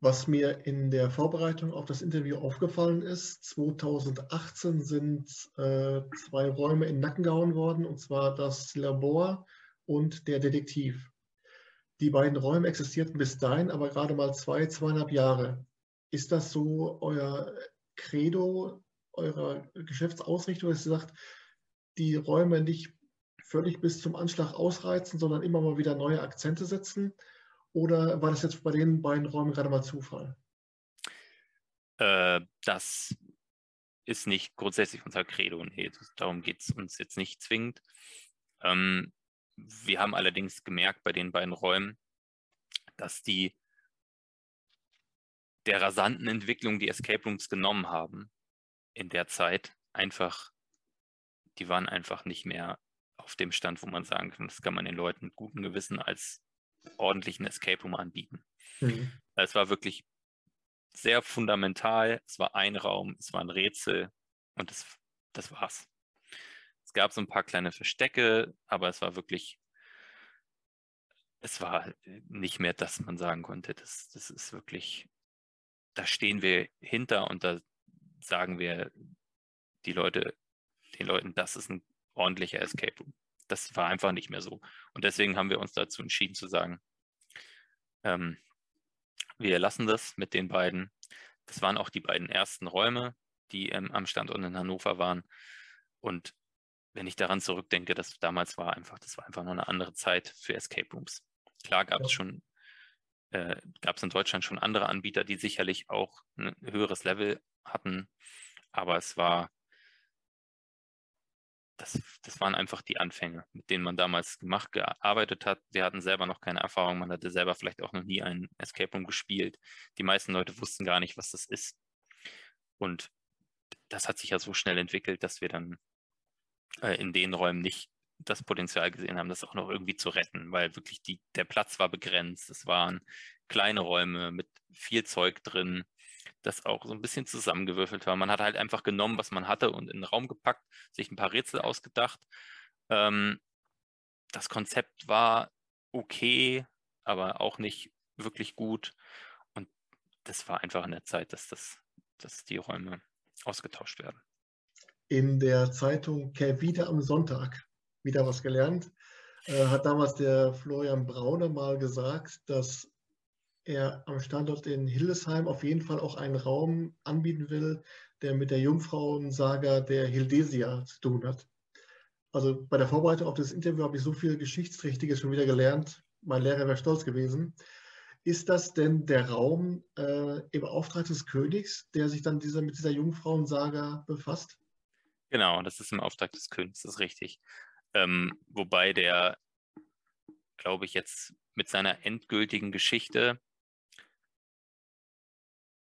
Was mir in der Vorbereitung auf das Interview aufgefallen ist, 2018 sind äh, zwei Räume in Nacken gehauen worden, und zwar das Labor und der Detektiv. Die beiden Räume existierten bis dahin, aber gerade mal zwei, zweieinhalb Jahre. Ist das so euer Credo, eurer Geschäftsausrichtung, dass ihr sagt, die Räume nicht völlig bis zum Anschlag ausreizen, sondern immer mal wieder neue Akzente setzen? Oder war das jetzt bei den beiden Räumen gerade mal Zufall? Äh, das ist nicht grundsätzlich unser Credo. Nee, darum geht es uns jetzt nicht zwingend. Ähm, wir haben allerdings gemerkt bei den beiden Räumen, dass die der rasanten Entwicklung die Escape Rooms genommen haben in der Zeit einfach, die waren einfach nicht mehr auf dem Stand, wo man sagen kann, das kann man den Leuten mit gutem Gewissen als ordentlichen Escape Room anbieten. Mhm. Es war wirklich sehr fundamental. Es war ein Raum, es war ein Rätsel und das, das war's. Gab so ein paar kleine Verstecke, aber es war wirklich, es war nicht mehr, dass man sagen konnte, das, das ist wirklich, da stehen wir hinter und da sagen wir die Leute, den Leuten, das ist ein ordentlicher Escape Room. Das war einfach nicht mehr so. Und deswegen haben wir uns dazu entschieden zu sagen, ähm, wir lassen das mit den beiden. Das waren auch die beiden ersten Räume, die ähm, am Standort in Hannover waren. Und wenn ich daran zurückdenke, das damals war einfach, das war einfach nur eine andere Zeit für Escape Rooms. Klar gab es ja. schon, äh, gab es in Deutschland schon andere Anbieter, die sicherlich auch ein höheres Level hatten, aber es war das, das waren einfach die Anfänge, mit denen man damals gemacht, gearbeitet hat. Wir hatten selber noch keine Erfahrung, man hatte selber vielleicht auch noch nie einen Escape Room gespielt. Die meisten Leute wussten gar nicht, was das ist. Und das hat sich ja so schnell entwickelt, dass wir dann äh, in den Räumen nicht das Potenzial gesehen haben, das auch noch irgendwie zu retten, weil wirklich die, der Platz war begrenzt. Es waren kleine Räume mit viel Zeug drin das auch so ein bisschen zusammengewürfelt war. Man hat halt einfach genommen, was man hatte und in den Raum gepackt, sich ein paar Rätsel ausgedacht. Ähm, das Konzept war okay, aber auch nicht wirklich gut. Und das war einfach in der Zeit, dass, das, dass die Räume ausgetauscht werden. In der Zeitung wieder am Sonntag, wieder was gelernt, äh, hat damals der Florian Braune mal gesagt, dass er am Standort in Hildesheim auf jeden Fall auch einen Raum anbieten will, der mit der Jungfrauensaga der Hildesia zu tun hat. Also bei der Vorbereitung auf das Interview habe ich so viel Geschichtsträchtiges schon wieder gelernt. Mein Lehrer wäre stolz gewesen. Ist das denn der Raum äh, im Auftrag des Königs, der sich dann dieser, mit dieser Jungfrauensaga befasst? Genau, das ist im Auftrag des Königs, das ist richtig. Ähm, wobei der, glaube ich, jetzt mit seiner endgültigen Geschichte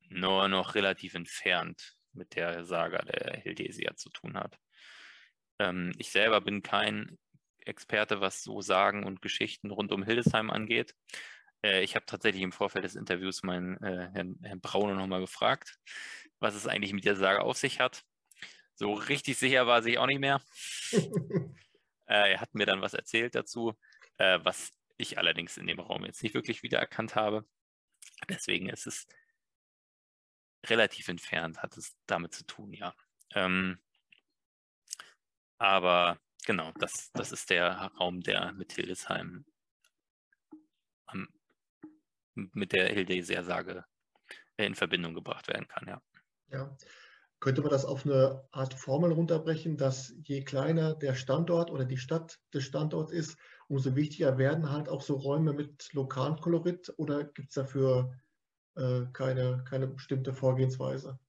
nur noch relativ entfernt mit der Saga der Hildesia zu tun hat. Ähm, ich selber bin kein Experte, was so Sagen und Geschichten rund um Hildesheim angeht. Äh, ich habe tatsächlich im Vorfeld des Interviews meinen äh, Herrn, Herrn Braune nochmal gefragt, was es eigentlich mit der Sage auf sich hat. So richtig sicher war sich auch nicht mehr. äh, er hat mir dann was erzählt dazu, äh, was ich allerdings in dem Raum jetzt nicht wirklich wiedererkannt habe. Deswegen ist es relativ entfernt hat es damit zu tun, ja. Ähm, aber genau, das, das ist der Raum, der mit Hildesheim am, mit der Hildeser-Sage in Verbindung gebracht werden kann, ja. Ja. Könnte man das auf eine Art Formel runterbrechen, dass je kleiner der Standort oder die Stadt des Standorts ist, umso wichtiger werden halt auch so Räume mit lokalem Kolorit oder gibt es dafür äh, keine, keine bestimmte Vorgehensweise?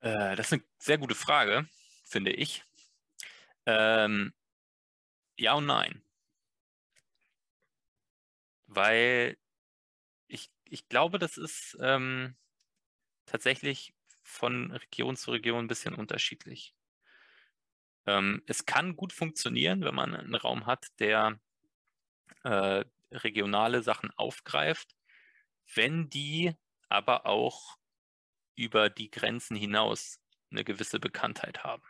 Äh, das ist eine sehr gute Frage, finde ich. Ähm, ja und nein. Weil ich, ich glaube, das ist ähm, tatsächlich von Region zu Region ein bisschen unterschiedlich. Ähm, es kann gut funktionieren, wenn man einen Raum hat, der äh, regionale Sachen aufgreift wenn die aber auch über die Grenzen hinaus eine gewisse Bekanntheit haben.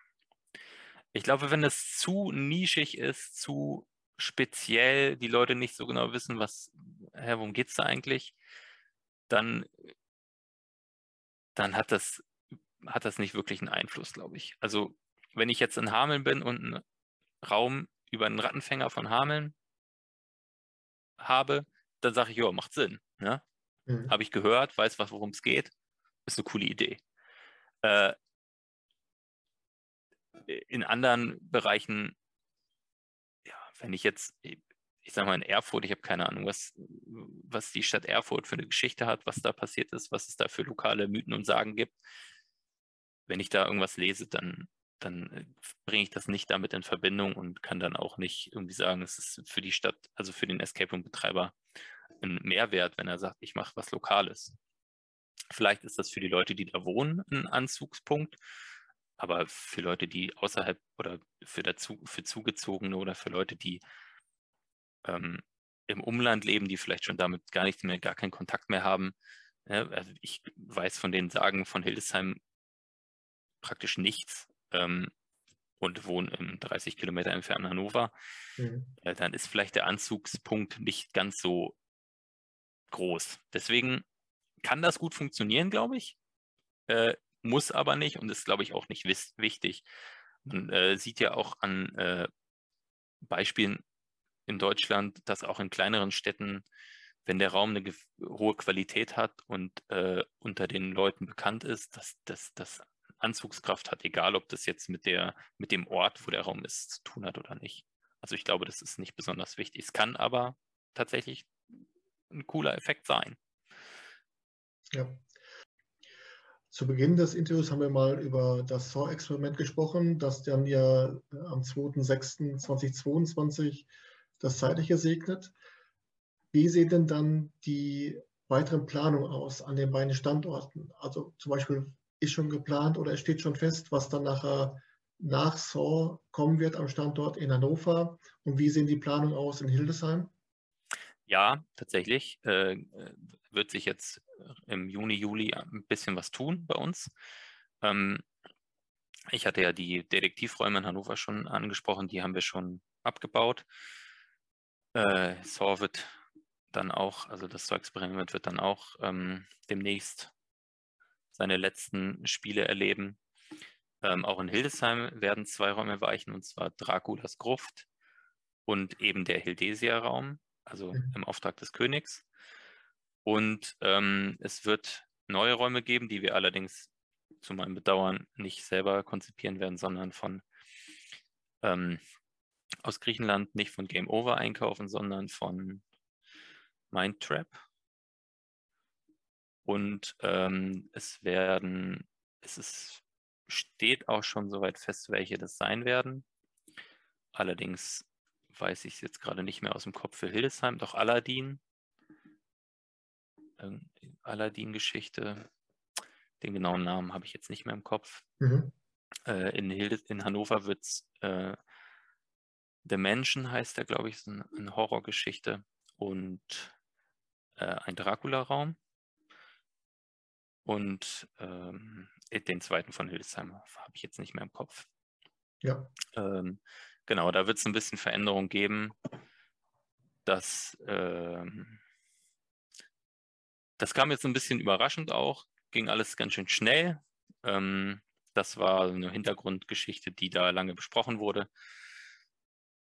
Ich glaube, wenn es zu nischig ist, zu speziell, die Leute nicht so genau wissen, was, hä, worum geht es da eigentlich, dann, dann hat das, hat das nicht wirklich einen Einfluss, glaube ich. Also, wenn ich jetzt in Hameln bin und einen Raum über einen Rattenfänger von Hameln habe, dann sage ich, ja, macht Sinn. Ne? Mhm. Habe ich gehört, weiß, worum es geht. Ist eine coole Idee. Äh, in anderen Bereichen, ja, wenn ich jetzt, ich sage mal in Erfurt, ich habe keine Ahnung, was, was die Stadt Erfurt für eine Geschichte hat, was da passiert ist, was es da für lokale Mythen und Sagen gibt. Wenn ich da irgendwas lese, dann, dann äh, bringe ich das nicht damit in Verbindung und kann dann auch nicht irgendwie sagen, es ist für die Stadt, also für den Escape Room-Betreiber ein Mehrwert, wenn er sagt, ich mache was Lokales. Vielleicht ist das für die Leute, die da wohnen, ein Anzugspunkt, aber für Leute, die außerhalb oder für, dazu, für Zugezogene oder für Leute, die ähm, im Umland leben, die vielleicht schon damit gar nicht mehr, gar keinen Kontakt mehr haben. Ja, also ich weiß von den Sagen von Hildesheim praktisch nichts ähm, und wohne im 30 Kilometer entfernten Hannover. Mhm. Äh, dann ist vielleicht der Anzugspunkt nicht ganz so groß. Deswegen kann das gut funktionieren, glaube ich. Äh, muss aber nicht und ist, glaube ich, auch nicht wichtig. Man äh, sieht ja auch an äh, Beispielen in Deutschland, dass auch in kleineren Städten, wenn der Raum eine hohe Qualität hat und äh, unter den Leuten bekannt ist, dass das Anzugskraft hat, egal ob das jetzt mit, der, mit dem Ort, wo der Raum ist, zu tun hat oder nicht. Also ich glaube, das ist nicht besonders wichtig. Es kann aber tatsächlich ein cooler Effekt sein. Ja. Zu Beginn des Interviews haben wir mal über das SOR-Experiment gesprochen, das dann ja am 2.6.2022 das Zeitliche segnet. Wie sehen denn dann die weiteren Planungen aus an den beiden Standorten? Also zum Beispiel ist schon geplant oder es steht schon fest, was dann nachher nach SOR kommen wird am Standort in Hannover und wie sehen die Planungen aus in Hildesheim? Ja, tatsächlich äh, wird sich jetzt im Juni, Juli ein bisschen was tun bei uns. Ähm, ich hatte ja die Detektivräume in Hannover schon angesprochen, die haben wir schon abgebaut. Äh, SOR wird dann auch, also das SOR-Experiment wird dann auch ähm, demnächst seine letzten Spiele erleben. Ähm, auch in Hildesheim werden zwei Räume weichen, und zwar Draculas Gruft und eben der Hildesia-Raum, also mhm. im Auftrag des Königs. Und ähm, es wird neue Räume geben, die wir allerdings zu meinem Bedauern nicht selber konzipieren werden, sondern von ähm, aus Griechenland nicht von Game Over einkaufen, sondern von Mindtrap. Und ähm, es werden, es ist, steht auch schon soweit fest, welche das sein werden. Allerdings weiß ich es jetzt gerade nicht mehr aus dem Kopf für Hildesheim, doch Aladdin. Ähm, Aladdin-Geschichte. Den genauen Namen habe ich jetzt nicht mehr im Kopf. Mhm. Äh, in, Hilde, in Hannover wird es äh, The Mansion heißt der, glaube ich, ist eine, eine Horrorgeschichte und äh, ein Dracula-Raum. Und ähm, den zweiten von Hildesheim habe ich jetzt nicht mehr im Kopf. Ja. Ähm, genau, da wird es ein bisschen Veränderung geben. Das, ähm, das kam jetzt ein bisschen überraschend auch, ging alles ganz schön schnell. Ähm, das war eine Hintergrundgeschichte, die da lange besprochen wurde.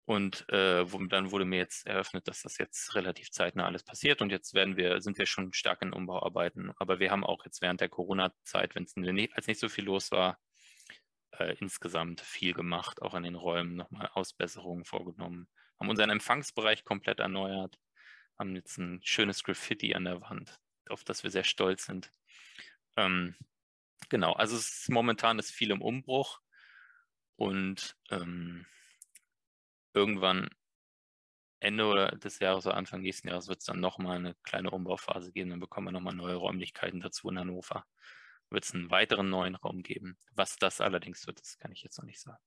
Und äh, dann wurde mir jetzt eröffnet, dass das jetzt relativ zeitnah alles passiert und jetzt werden wir, sind wir schon stark in Umbauarbeiten. Aber wir haben auch jetzt während der Corona-Zeit, wenn es nicht, als nicht so viel los war, äh, insgesamt viel gemacht, auch an den Räumen nochmal Ausbesserungen vorgenommen, haben unseren Empfangsbereich komplett erneuert, haben jetzt ein schönes Graffiti an der Wand, auf das wir sehr stolz sind. Ähm, genau, also ist, momentan ist viel im Umbruch und ähm, irgendwann Ende des Jahres oder Anfang nächsten Jahres wird es dann nochmal eine kleine Umbauphase geben. Dann bekommen wir nochmal neue Räumlichkeiten dazu in Hannover. Wird es einen weiteren neuen Raum geben. Was das allerdings wird, das kann ich jetzt noch nicht sagen.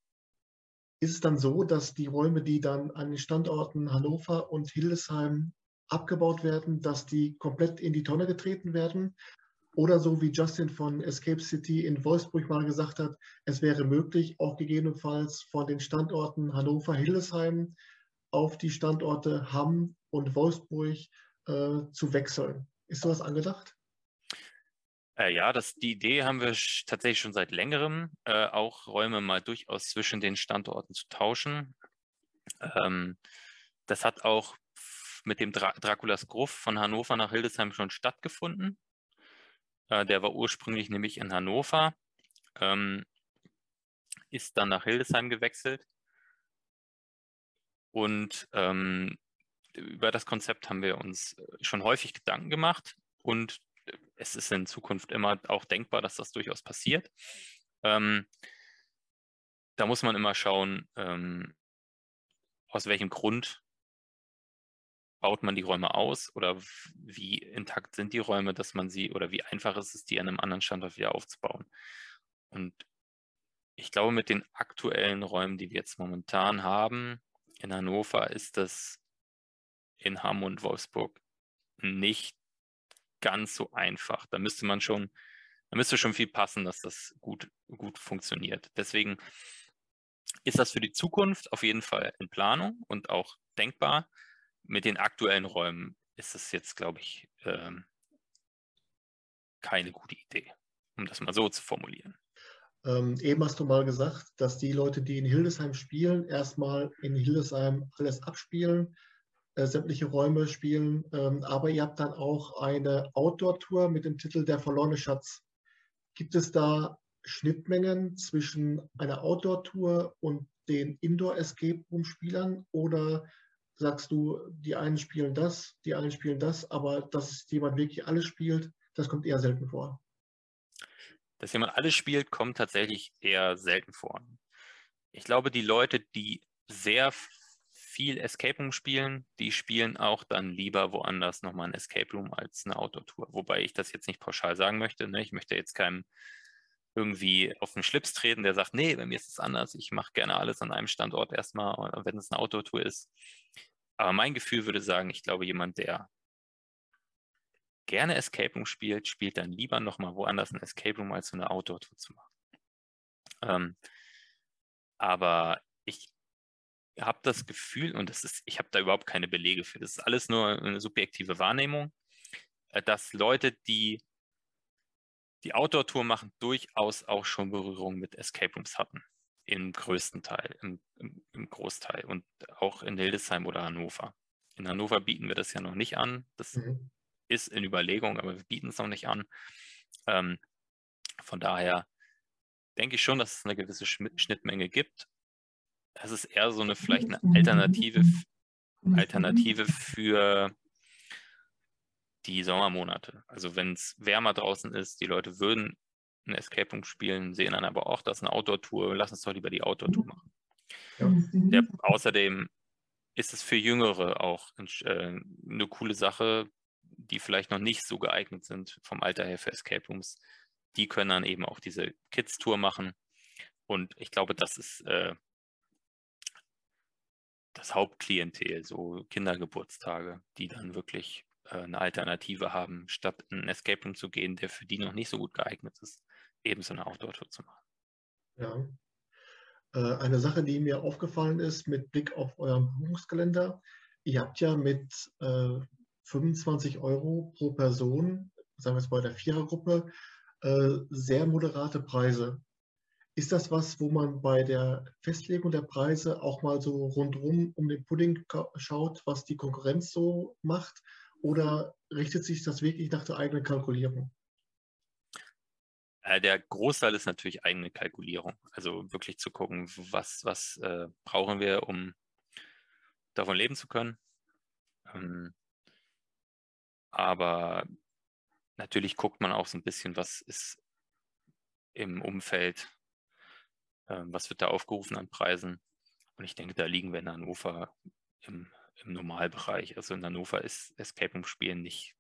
Ist es dann so, dass die Räume, die dann an den Standorten Hannover und Hildesheim abgebaut werden, dass die komplett in die Tonne getreten werden? Oder so wie Justin von Escape City in Wolfsburg mal gesagt hat, es wäre möglich, auch gegebenenfalls von den Standorten Hannover, Hildesheim auf die Standorte Hamm und Wolfsburg äh, zu wechseln. Ist sowas angedacht? Äh, ja, das, die Idee haben wir tatsächlich schon seit längerem, äh, auch Räume mal durchaus zwischen den Standorten zu tauschen. Ähm, das hat auch mit dem Dra Draculas Gruft von Hannover nach Hildesheim schon stattgefunden. Äh, der war ursprünglich nämlich in Hannover, ähm, ist dann nach Hildesheim gewechselt. Und ähm, über das Konzept haben wir uns schon häufig Gedanken gemacht und es ist in Zukunft immer auch denkbar, dass das durchaus passiert. Ähm, da muss man immer schauen, ähm, aus welchem Grund baut man die Räume aus oder wie intakt sind die Räume, dass man sie oder wie einfach ist es, die an einem anderen Standort wieder aufzubauen. Und ich glaube, mit den aktuellen Räumen, die wir jetzt momentan haben, in Hannover ist das in Hamm und Wolfsburg nicht ganz so einfach. Da müsste man schon, da müsste schon viel passen, dass das gut, gut funktioniert. Deswegen ist das für die Zukunft auf jeden Fall in Planung und auch denkbar. Mit den aktuellen Räumen ist es jetzt, glaube ich, ähm, keine gute Idee, um das mal so zu formulieren. Ähm, eben hast du mal gesagt, dass die Leute, die in Hildesheim spielen, erstmal in Hildesheim alles abspielen, äh, sämtliche Räume spielen. Ähm, aber ihr habt dann auch eine Outdoor-Tour mit dem Titel Der verlorene Schatz. Gibt es da Schnittmengen zwischen einer Outdoor-Tour und den Indoor-Escape-Room-Spielern oder sagst du, die einen spielen das, die einen spielen das, aber dass jemand wirklich alles spielt, das kommt eher selten vor? Dass jemand alles spielt, kommt tatsächlich eher selten vor. Ich glaube, die Leute, die sehr viel Escape Room spielen, die spielen auch dann lieber woanders nochmal ein Escape Room als eine Outdoor-Tour. Wobei ich das jetzt nicht pauschal sagen möchte. Ne? Ich möchte jetzt keinem irgendwie auf den Schlips treten, der sagt, nee, bei mir ist es anders, ich mache gerne alles an einem Standort erstmal, wenn es eine Outdoor-Tour ist. Aber mein Gefühl würde sagen, ich glaube, jemand, der gerne Escape Room spielt, spielt dann lieber nochmal woanders ein Escape Room, als so eine Outdoor-Tour zu machen. Ähm, aber ich habe das Gefühl, und das ist, ich habe da überhaupt keine Belege für, das ist alles nur eine subjektive Wahrnehmung, äh, dass Leute, die die Outdoor-Tour machen, durchaus auch schon Berührung mit Escape Rooms hatten. Im größten Teil, im, im, Großteil und auch in Hildesheim oder Hannover. In Hannover bieten wir das ja noch nicht an. Das mhm. ist in Überlegung, aber wir bieten es noch nicht an. Ähm, von daher denke ich schon, dass es eine gewisse Schnittmenge gibt. Es ist eher so eine vielleicht eine Alternative, Alternative für die Sommermonate. Also wenn es wärmer draußen ist, die Leute würden ein Escape Room spielen, sehen dann aber auch, dass eine Outdoor-Tour, lass uns doch lieber die Outdoor-Tour machen. Ja. Der, außerdem ist es für Jüngere auch äh, eine coole Sache, die vielleicht noch nicht so geeignet sind vom Alter her für Escape Rooms. Die können dann eben auch diese Kids-Tour machen. Und ich glaube, das ist äh, das Hauptklientel, so Kindergeburtstage, die dann wirklich eine Alternative haben, statt in einen Escape Room zu gehen, der für die noch nicht so gut geeignet ist, eben so eine Outdoor-Tour zu machen. Ja. Äh, eine Sache, die mir aufgefallen ist mit Blick auf euren Buchungskalender, ihr habt ja mit 25 äh, Euro pro Person, sagen wir jetzt bei der Vierergruppe, sehr moderate Preise. Ist das was, wo man bei der Festlegung der Preise auch mal so rundherum um den Pudding schaut, was die Konkurrenz so macht? Oder richtet sich das wirklich nach der eigenen Kalkulierung? Äh, der Großteil ist natürlich eigene Kalkulierung. Also wirklich zu gucken, was, was äh, brauchen wir, um davon leben zu können. Ähm, aber natürlich guckt man auch so ein bisschen, was ist im Umfeld, äh, was wird da aufgerufen an Preisen. Und ich denke, da liegen wir in Hannover im im Normalbereich. Also in Hannover ist Escape Room Spielen nicht,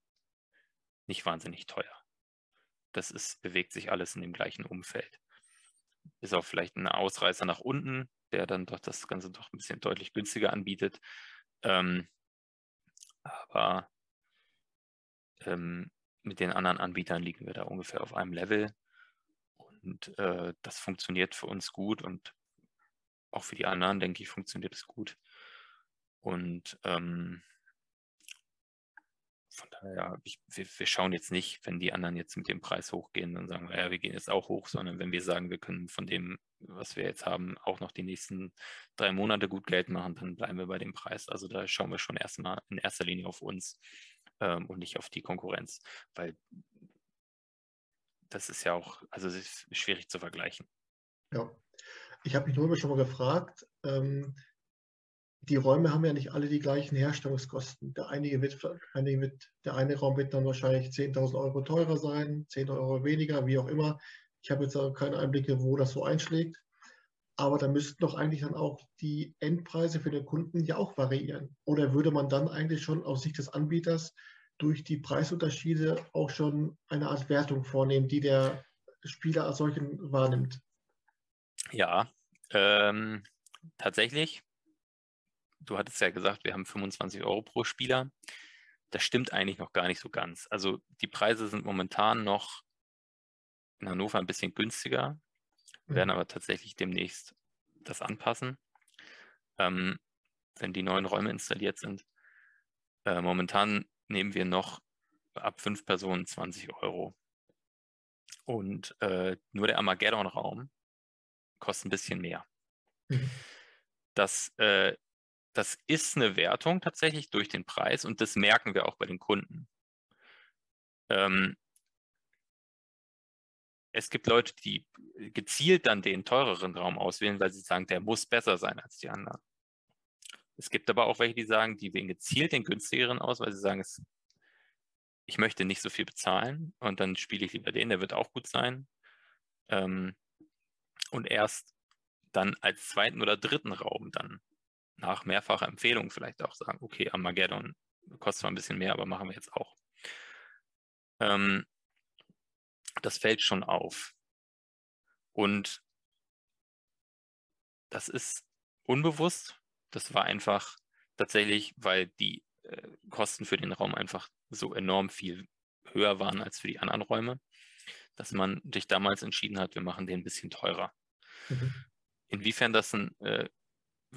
nicht wahnsinnig teuer. Das ist, bewegt sich alles in dem gleichen Umfeld. Ist auch vielleicht ein Ausreißer nach unten, der dann doch das Ganze doch ein bisschen deutlich günstiger anbietet. Ähm, aber ähm, mit den anderen Anbietern liegen wir da ungefähr auf einem Level. Und äh, das funktioniert für uns gut und auch für die anderen, denke ich, funktioniert es gut. Und ähm, von daher, ich, wir, wir, schauen jetzt nicht, wenn die anderen jetzt mit dem Preis hochgehen, dann sagen wir, ja, wir gehen jetzt auch hoch, sondern wenn wir sagen, wir können von dem, was wir jetzt haben, auch noch die nächsten drei Monate gut Geld machen, dann bleiben wir bei dem Preis. Also da schauen wir schon erstmal in erster Linie auf uns ähm, und nicht auf die Konkurrenz, weil das ist ja auch, also es ist schwierig zu vergleichen. Ja, ich habe mich nur schon mal gefragt, ähm, die Räume haben ja nicht alle die gleichen Herstellungskosten. Der, einige wird, einige wird, der eine Raum wird dann wahrscheinlich 10.000 Euro teurer sein, 10 Euro weniger, wie auch immer. Ich habe jetzt keine Einblicke, wo das so einschlägt. Aber da müssten doch eigentlich dann auch die Endpreise für den Kunden ja auch variieren. Oder würde man dann eigentlich schon aus Sicht des Anbieters durch die Preisunterschiede auch schon eine Art Wertung vornehmen, die der Spieler als solchen wahrnimmt? Ja, ähm, tatsächlich. Du hattest ja gesagt, wir haben 25 Euro pro Spieler. Das stimmt eigentlich noch gar nicht so ganz. Also die Preise sind momentan noch in Hannover ein bisschen günstiger, werden aber tatsächlich demnächst das anpassen, ähm, wenn die neuen Räume installiert sind. Äh, momentan nehmen wir noch ab fünf Personen 20 Euro. Und äh, nur der Armageddon-Raum kostet ein bisschen mehr. Mhm. Das, äh, das ist eine Wertung tatsächlich durch den Preis und das merken wir auch bei den Kunden. Ähm, es gibt Leute, die gezielt dann den teureren Raum auswählen, weil sie sagen, der muss besser sein als die anderen. Es gibt aber auch welche, die sagen, die wählen gezielt den günstigeren aus, weil sie sagen, es, ich möchte nicht so viel bezahlen und dann spiele ich lieber den, der wird auch gut sein. Ähm, und erst dann als zweiten oder dritten Raum dann nach mehrfacher Empfehlung vielleicht auch sagen, okay, Armageddon kostet zwar ein bisschen mehr, aber machen wir jetzt auch. Ähm, das fällt schon auf. Und das ist unbewusst. Das war einfach tatsächlich, weil die äh, Kosten für den Raum einfach so enorm viel höher waren als für die anderen Räume, dass man sich damals entschieden hat, wir machen den ein bisschen teurer. Mhm. Inwiefern das eine äh,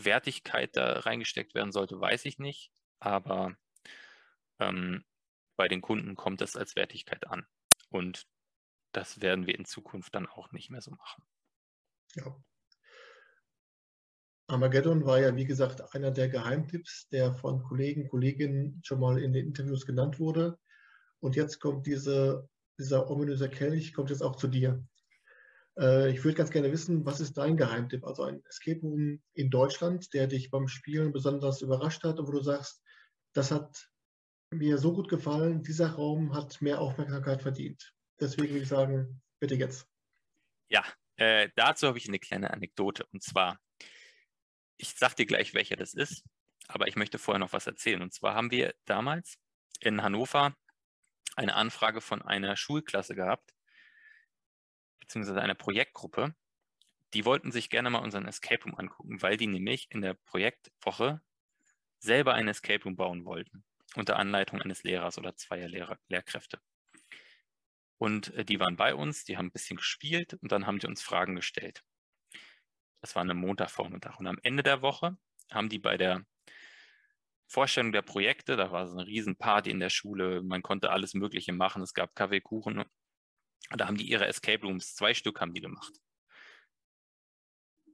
Wertigkeit da reingesteckt werden sollte, weiß ich nicht, aber ähm, bei den Kunden kommt das als Wertigkeit an. Und das werden wir in Zukunft dann auch nicht mehr so machen. Ja. Armageddon war ja, wie gesagt, einer der Geheimtipps, der von Kollegen, Kolleginnen schon mal in den Interviews genannt wurde. Und jetzt kommt diese, dieser ominöse Kelch, kommt jetzt auch zu dir. Äh, ich würde ganz gerne wissen, was ist dein Geheimtipp? Also ein Escape Room in Deutschland, der dich beim Spielen besonders überrascht hat und wo du sagst, das hat mir so gut gefallen, dieser Raum hat mehr Aufmerksamkeit verdient. Deswegen würde ich sagen, bitte jetzt. Ja, äh, dazu habe ich eine kleine Anekdote. Und zwar, ich sage dir gleich, welcher das ist, aber ich möchte vorher noch was erzählen. Und zwar haben wir damals in Hannover eine Anfrage von einer Schulklasse gehabt, beziehungsweise einer Projektgruppe. Die wollten sich gerne mal unseren Escape Room angucken, weil die nämlich in der Projektwoche selber ein Escape Room bauen wollten, unter Anleitung eines Lehrers oder zweier Lehrer, Lehrkräfte. Und äh, die waren bei uns, die haben ein bisschen gespielt und dann haben die uns Fragen gestellt. Das war eine Montagvormittag. Und am Ende der Woche haben die bei der Vorstellung der Projekte, da war so eine Riesenparty in der Schule, man konnte alles Mögliche machen, es gab Kaffee, Kuchen. Da haben die ihre Escape Rooms, zwei Stück haben die gemacht.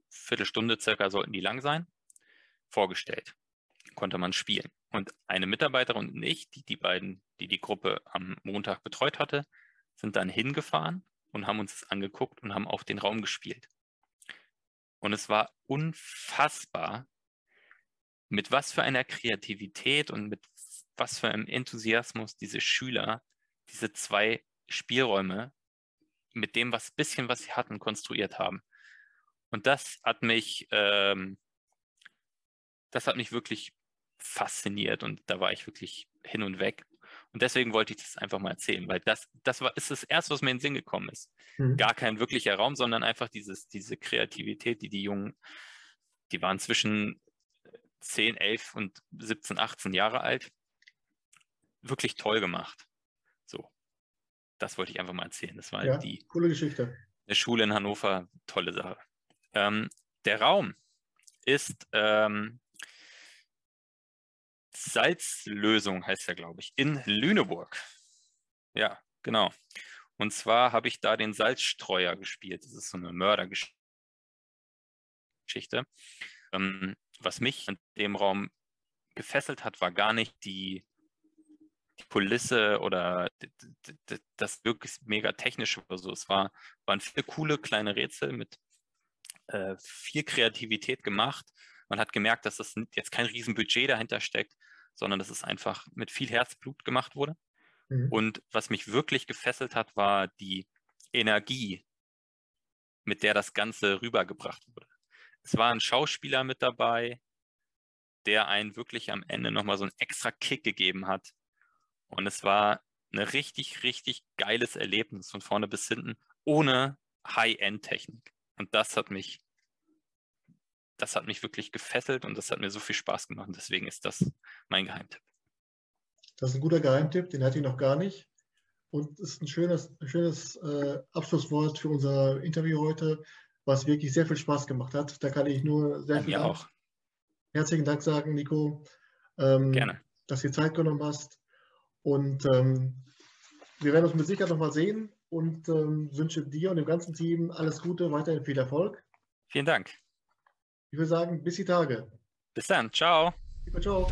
Viertelstunde circa sollten die lang sein, vorgestellt. Konnte man spielen. Und eine Mitarbeiterin und ich, die die beiden, die die Gruppe am Montag betreut hatte, sind dann hingefahren und haben uns das angeguckt und haben auf den Raum gespielt. Und es war unfassbar, mit was für einer Kreativität und mit was für einem Enthusiasmus diese Schüler diese zwei Spielräume mit dem was bisschen, was sie hatten, konstruiert haben. Und das hat mich, ähm, das hat mich wirklich fasziniert und da war ich wirklich hin und weg. Und deswegen wollte ich das einfach mal erzählen, weil das, das war, ist das Erste, was mir in den Sinn gekommen ist. Mhm. Gar kein wirklicher Raum, sondern einfach dieses, diese Kreativität, die die Jungen, die waren zwischen 10, 11 und 17, 18 Jahre alt, wirklich toll gemacht. Das wollte ich einfach mal erzählen. Das war ja, die coole Geschichte. Eine Schule in Hannover, tolle Sache. Ähm, der Raum ist ähm, Salzlösung heißt er, glaube ich, in Lüneburg. Ja, genau. Und zwar habe ich da den Salzstreuer gespielt. Das ist so eine Mördergeschichte. Ähm, was mich in dem Raum gefesselt hat, war gar nicht die, die Kulisse oder das wirklich mega technische oder so. Es war, waren viele coole kleine Rätsel mit äh, viel Kreativität gemacht man hat gemerkt, dass das jetzt kein Riesenbudget dahinter steckt, sondern dass es einfach mit viel Herzblut gemacht wurde. Mhm. Und was mich wirklich gefesselt hat, war die Energie, mit der das Ganze rübergebracht wurde. Es war ein Schauspieler mit dabei, der einen wirklich am Ende nochmal so einen extra Kick gegeben hat. Und es war ein richtig, richtig geiles Erlebnis von vorne bis hinten, ohne High-End-Technik. Und das hat mich, das hat mich wirklich gefesselt und das hat mir so viel Spaß gemacht. Und deswegen ist das mein Geheimtipp. Das ist ein guter Geheimtipp, den hatte ich noch gar nicht. Und es ist ein schönes, schönes äh, Abschlusswort für unser Interview heute, was wirklich sehr viel Spaß gemacht hat. Da kann ich nur sehr viel auch. herzlichen Dank sagen, Nico, ähm, Gerne. dass du Zeit genommen hast. Und ähm, wir werden uns mit Sicherheit nochmal sehen und ähm, wünsche dir und dem ganzen Team alles Gute, weiterhin viel Erfolg. Vielen Dank. Ich würde sagen, bis die Tage. Bis dann. Ciao. Ciao.